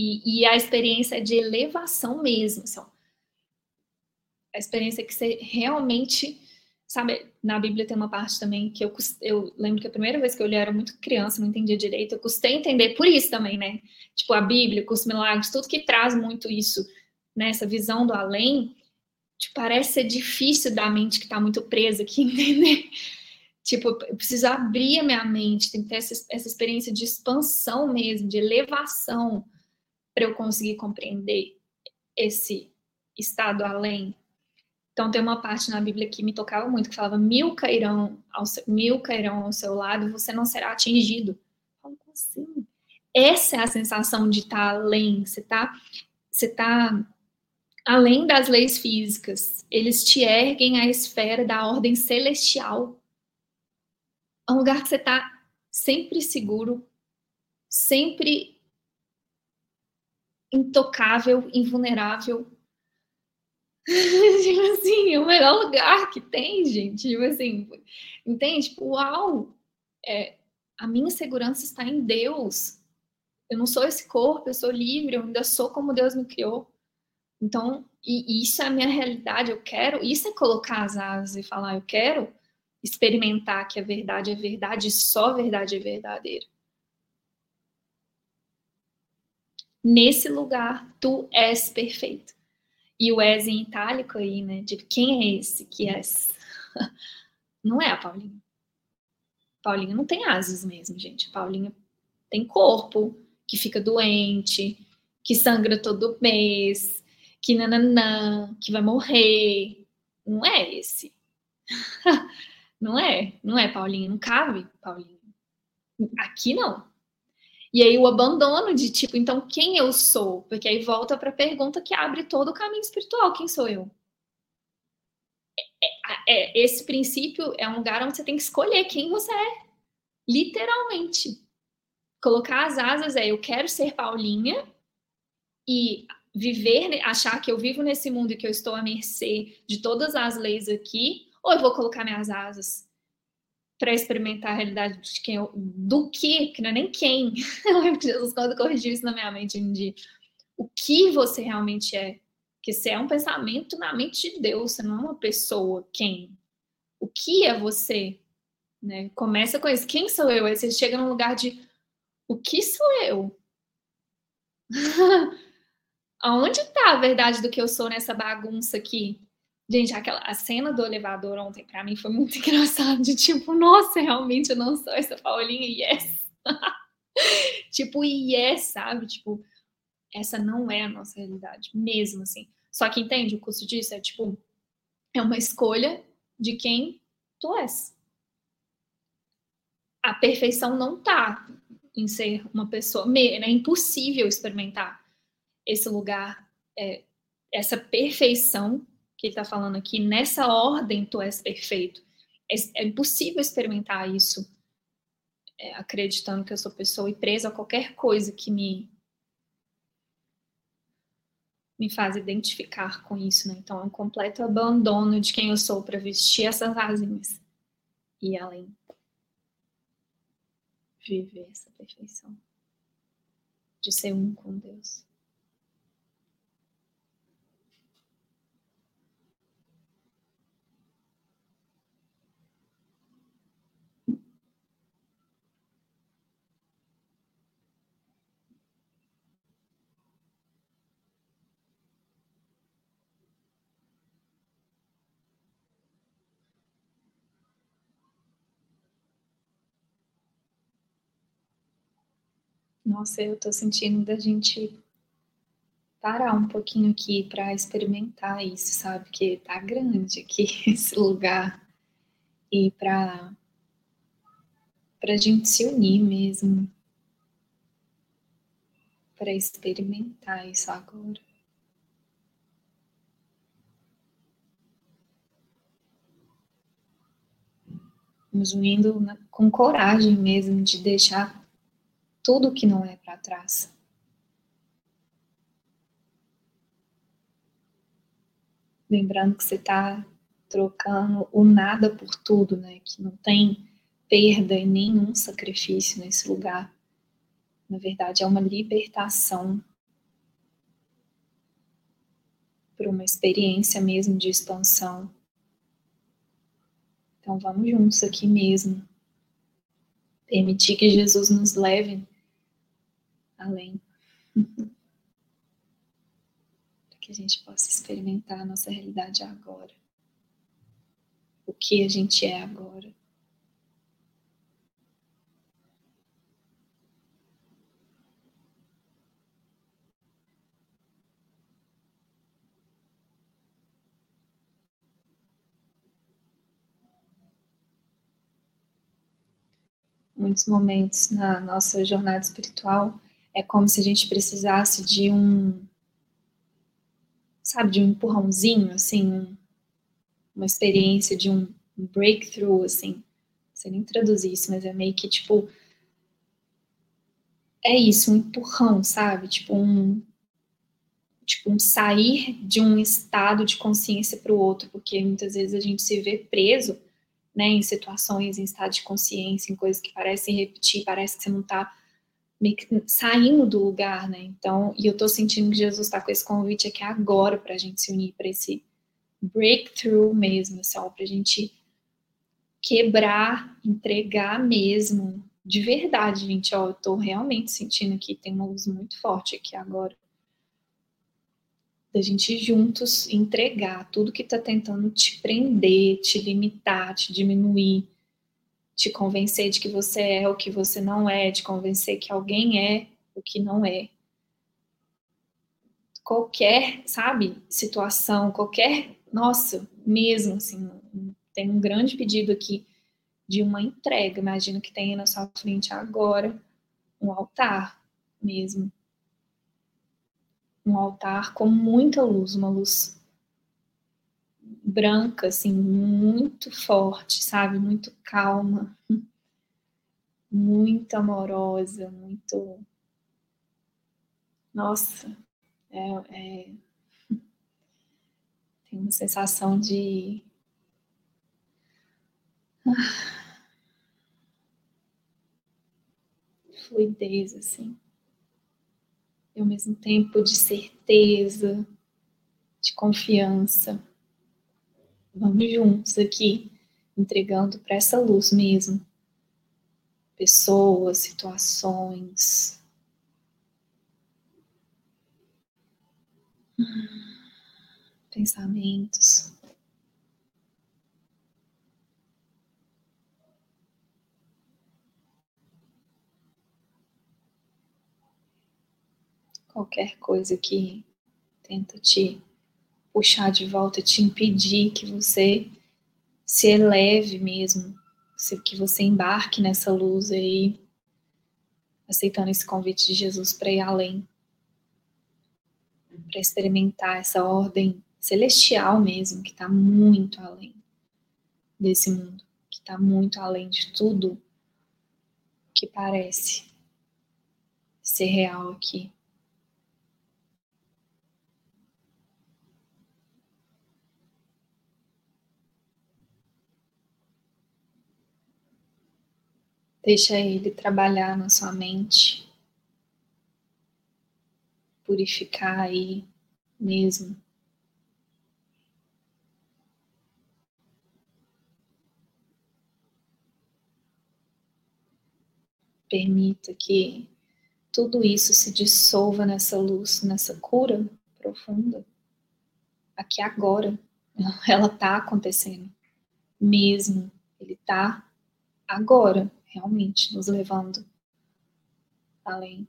E, e a experiência de elevação mesmo, assim, a experiência que você realmente, sabe, na Bíblia tem uma parte também que eu, eu lembro que a primeira vez que eu li era muito criança, não entendia direito, eu custei entender por isso também, né? Tipo, a Bíblia, os milagres, tudo que traz muito isso, né? Visão do além, tipo, parece ser difícil da mente que está muito presa aqui, entender? Tipo, eu preciso abrir a minha mente, tem que ter essa, essa experiência de expansão mesmo, de elevação, para eu conseguir compreender esse estado além. Então tem uma parte na Bíblia que me tocava muito que falava mil cairão ao seu, mil cairão ao seu lado, você não será atingido. Como assim? Essa é a sensação de estar além. Você está você tá além das leis físicas. Eles te erguem à esfera da ordem celestial. É um lugar que você está sempre seguro, sempre intocável, invulnerável. tipo assim, é o melhor lugar que tem, gente. Tipo assim, entende? Tipo, uau! É, a minha segurança está em Deus. Eu não sou esse corpo, eu sou livre, eu ainda sou como Deus me criou. Então, e, e isso é a minha realidade, eu quero, isso é colocar as asas e falar, eu quero experimentar que a verdade é verdade, só a verdade é verdadeira. Nesse lugar tu és perfeito. E o és em itálico aí, né? De quem é esse que és? Não é a Paulinha. Paulinha não tem asas mesmo, gente. Paulinha tem corpo, que fica doente, que sangra todo mês, que nananã, que vai morrer. Não é esse. não é, não é, Paulinha. Não cabe, Paulinha. Aqui não. E aí o abandono de tipo, então quem eu sou? Porque aí volta para a pergunta que abre todo o caminho espiritual: quem sou eu? É, é, é, esse princípio é um lugar onde você tem que escolher quem você é, literalmente. Colocar as asas é eu quero ser Paulinha e viver, achar que eu vivo nesse mundo e que eu estou à mercê de todas as leis aqui, ou eu vou colocar minhas asas para experimentar a realidade de quem eu, do que, que não é nem quem. Eu lembro que Jesus quando corrigiu isso na minha mente um dia. O que você realmente é. Que você é um pensamento na mente de Deus, você não é uma pessoa. Quem? O que é você? Né? Começa com isso. Quem sou eu? Aí você chega num lugar de o que sou eu? Aonde está a verdade do que eu sou nessa bagunça aqui? Gente, aquela, a cena do elevador ontem para mim foi muito engraçada, de tipo, nossa, realmente eu não sou essa Paulinha, yes. tipo, yes, sabe? Tipo, essa não é a nossa realidade, mesmo assim. Só que entende o custo disso? É tipo, é uma escolha de quem tu és. A perfeição não tá em ser uma pessoa, é impossível experimentar esse lugar, é, essa perfeição que ele está falando aqui, nessa ordem tu és perfeito. É, é impossível experimentar isso é, acreditando que eu sou pessoa e presa a qualquer coisa que me me faz identificar com isso, né? Então é um completo abandono de quem eu sou para vestir essas asinhas e além viver essa perfeição de ser um com Deus. Nossa, eu tô sentindo da gente parar um pouquinho aqui para experimentar isso, sabe? Que tá grande aqui esse lugar e para para gente se unir mesmo para experimentar isso agora. Vamos unindo com coragem mesmo de deixar tudo que não é para trás. Lembrando que você está trocando o nada por tudo, né? Que não tem perda e nenhum sacrifício nesse lugar. Na verdade, é uma libertação para uma experiência mesmo de expansão. Então, vamos juntos aqui mesmo. Permitir que Jesus nos leve além. Para que a gente possa experimentar a nossa realidade agora. O que a gente é agora. muitos momentos na nossa jornada espiritual, é como se a gente precisasse de um, sabe, de um empurrãozinho, assim, um, uma experiência de um breakthrough, assim, não sei nem traduzir isso, mas é meio que tipo, é isso, um empurrão, sabe, tipo um, tipo um sair de um estado de consciência para o outro, porque muitas vezes a gente se vê preso, né, em situações, em estado de consciência, em coisas que parecem repetir, parece que você não está saindo do lugar, né? Então, e eu tô sentindo que Jesus está com esse convite aqui agora para a gente se unir para esse breakthrough mesmo, assim, para a gente quebrar, entregar mesmo, de verdade, gente, ó, eu tô realmente sentindo que tem uma luz muito forte aqui agora. Da gente juntos entregar tudo que tá tentando te prender, te limitar, te diminuir, te convencer de que você é o que você não é, te convencer que alguém é o que não é. Qualquer, sabe, situação, qualquer, nossa, mesmo assim, tem um grande pedido aqui de uma entrega. Imagino que tem na sua frente agora um altar mesmo. Um altar com muita luz, uma luz branca, assim, muito forte, sabe? Muito calma, muito amorosa, muito. Nossa, é, é... tem uma sensação de. fluidez, assim. E ao mesmo tempo de certeza, de confiança. Vamos juntos aqui, entregando para essa luz mesmo. Pessoas, situações. Pensamentos. qualquer coisa que tenta te puxar de volta, te impedir que você se eleve mesmo, que você embarque nessa luz aí, aceitando esse convite de Jesus para ir além, para experimentar essa ordem celestial mesmo, que está muito além desse mundo, que está muito além de tudo que parece ser real aqui. Deixa ele trabalhar na sua mente, purificar aí mesmo. Permita que tudo isso se dissolva nessa luz, nessa cura profunda. Aqui agora, ela está acontecendo. Mesmo, ele está agora realmente nos levando além.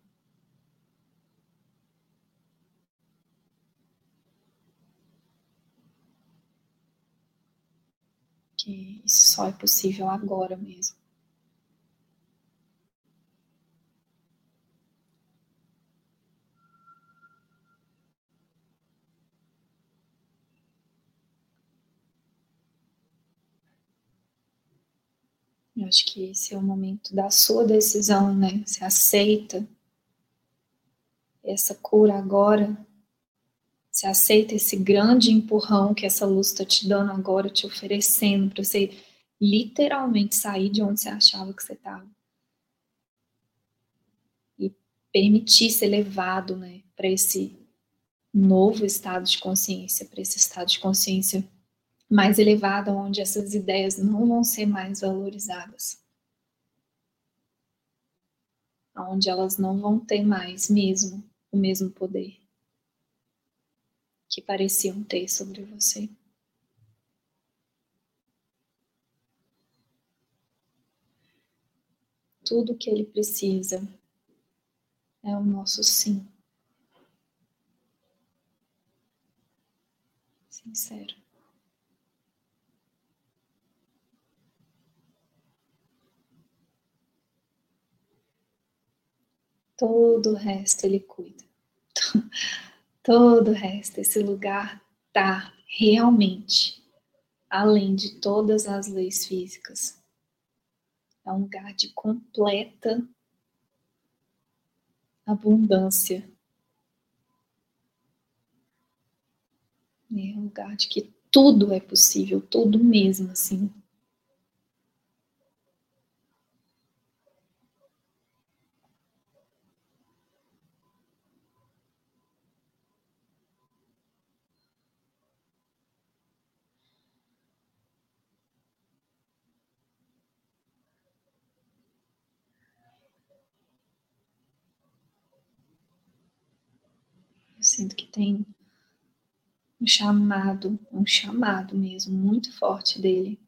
Que isso só é possível agora mesmo. Eu acho que esse é o momento da sua decisão, né? Você aceita essa cura agora. Você aceita esse grande empurrão que essa luz está te dando agora, te oferecendo para você literalmente sair de onde você achava que você estava. E permitir ser levado, né, para esse novo estado de consciência, para esse estado de consciência mais elevada, onde essas ideias não vão ser mais valorizadas. Onde elas não vão ter mais mesmo o mesmo poder que pareciam ter sobre você. Tudo que ele precisa é o nosso sim. Sincero. Todo o resto ele cuida. Todo o resto, esse lugar tá realmente além de todas as leis físicas. É um lugar de completa abundância. É um lugar de que tudo é possível, tudo mesmo, assim. Sinto que tem um chamado, um chamado mesmo, muito forte dele.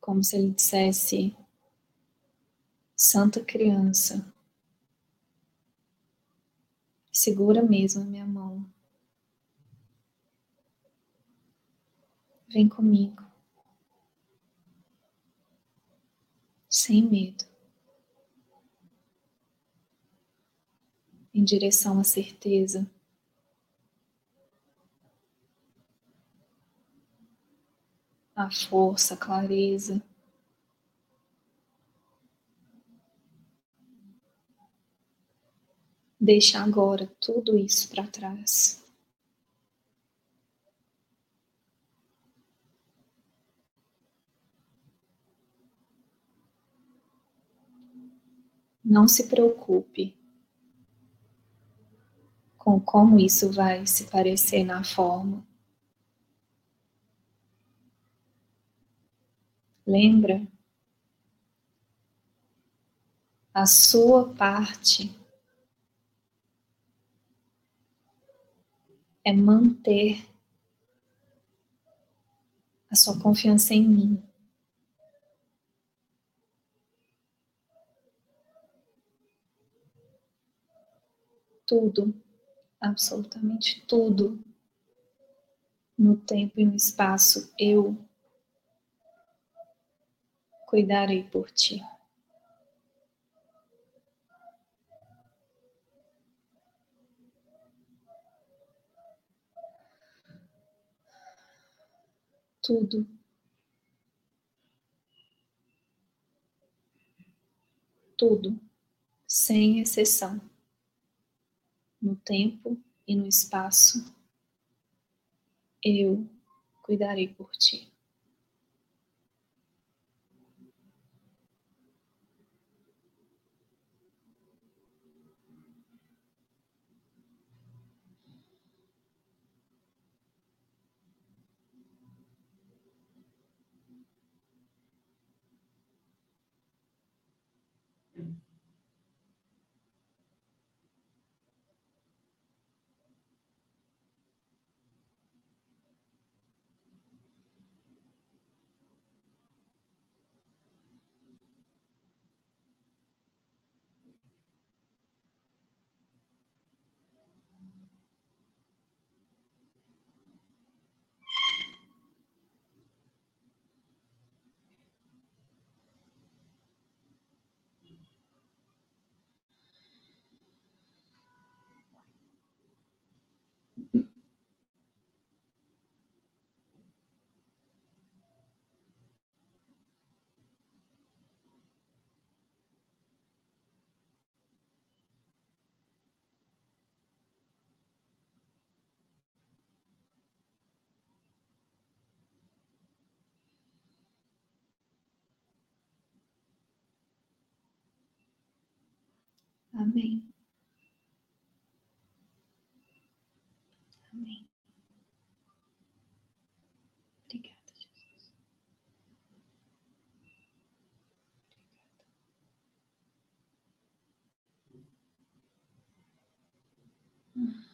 Como se ele dissesse: Santa criança, segura mesmo a minha mão. Vem comigo. Sem medo. Em direção à certeza. A força, a clareza. Deixa agora tudo isso para trás. Não se preocupe com como isso vai se parecer na forma. Lembra? A sua parte é manter a sua confiança em mim. Tudo, absolutamente tudo, no tempo e no espaço, eu cuidarei por ti. Tudo. Tudo, sem exceção, no tempo e no espaço, eu cuidarei por ti. Amém. Amém. Obrigada, Jesus. Obrigada.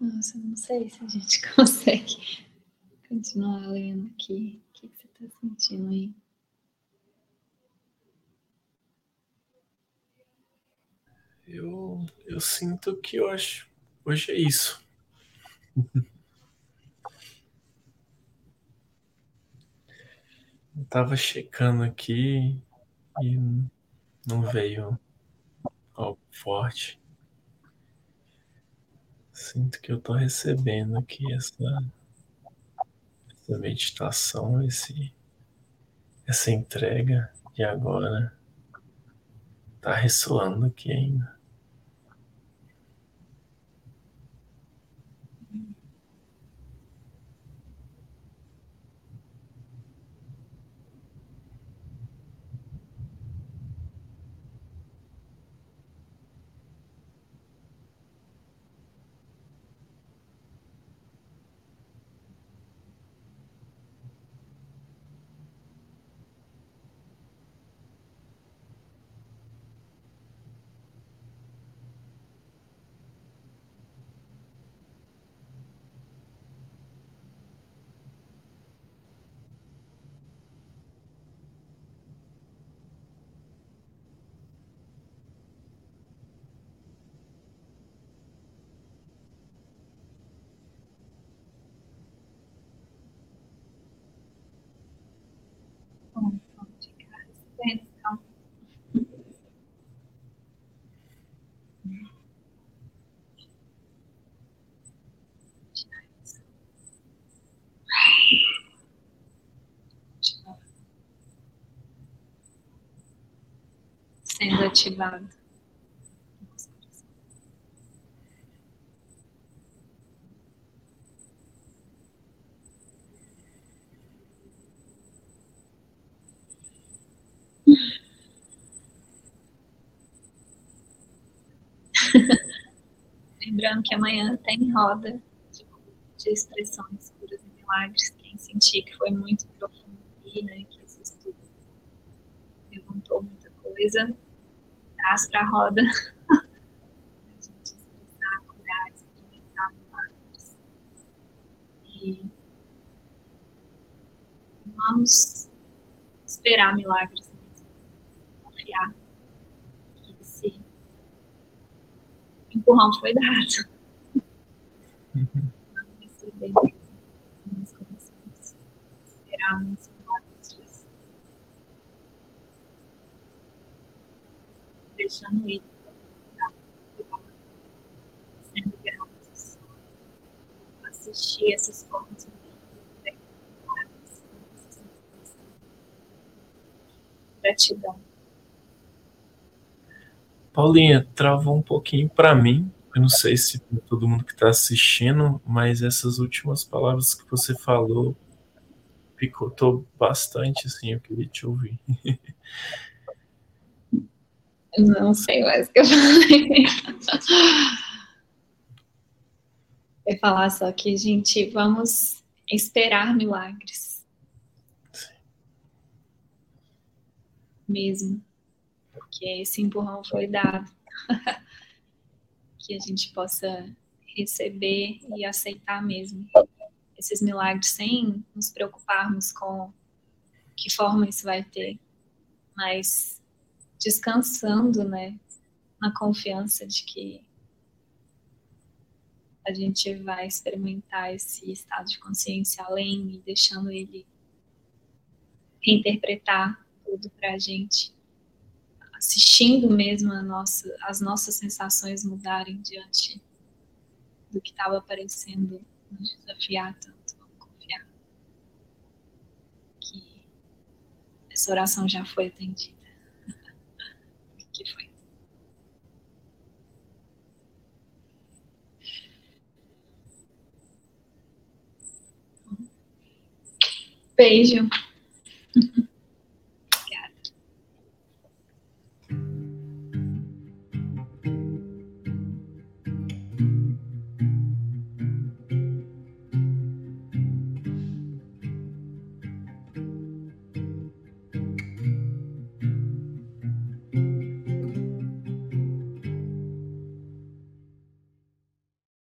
Nossa, não sei se a gente consegue continuar lendo aqui. O que você está sentindo aí? Eu, eu sinto que acho, hoje é isso. Eu tava checando aqui e não veio algo forte. Sinto que eu tô recebendo aqui essa, essa meditação, esse, essa entrega e agora tá ressoando aqui ainda. sendo ativado. Lembrando que amanhã tem roda de expressões, curas e milagres. Quem sentir que foi muito profundo aqui, né, que esse estudo levantou muita coisa, para a roda. a gente expressar, curar, experimentar milagres. E vamos esperar milagres mesmo. Confiar que esse empurrão foi dado. Uhum. Receber nos corações. Esperar uns deixando gratos, assistir essas formas gratidão. Paulinha, travou um pouquinho para mim. Eu não sei se todo mundo que está assistindo, mas essas últimas palavras que você falou picotou bastante, assim, eu queria te ouvir. Não sei mais o que eu falei. Eu falar só que, gente, vamos esperar milagres. Mesmo. Porque esse empurrão foi dado. que a gente possa receber e aceitar mesmo esses milagres sem nos preocuparmos com que forma isso vai ter, mas descansando, né, na confiança de que a gente vai experimentar esse estado de consciência além e deixando ele reinterpretar tudo para a gente, assistindo mesmo nossa, as nossas sensações mudarem diante do que estava aparecendo, nos desafiar tanto, vamos confiar que essa oração já foi atendida Beijo.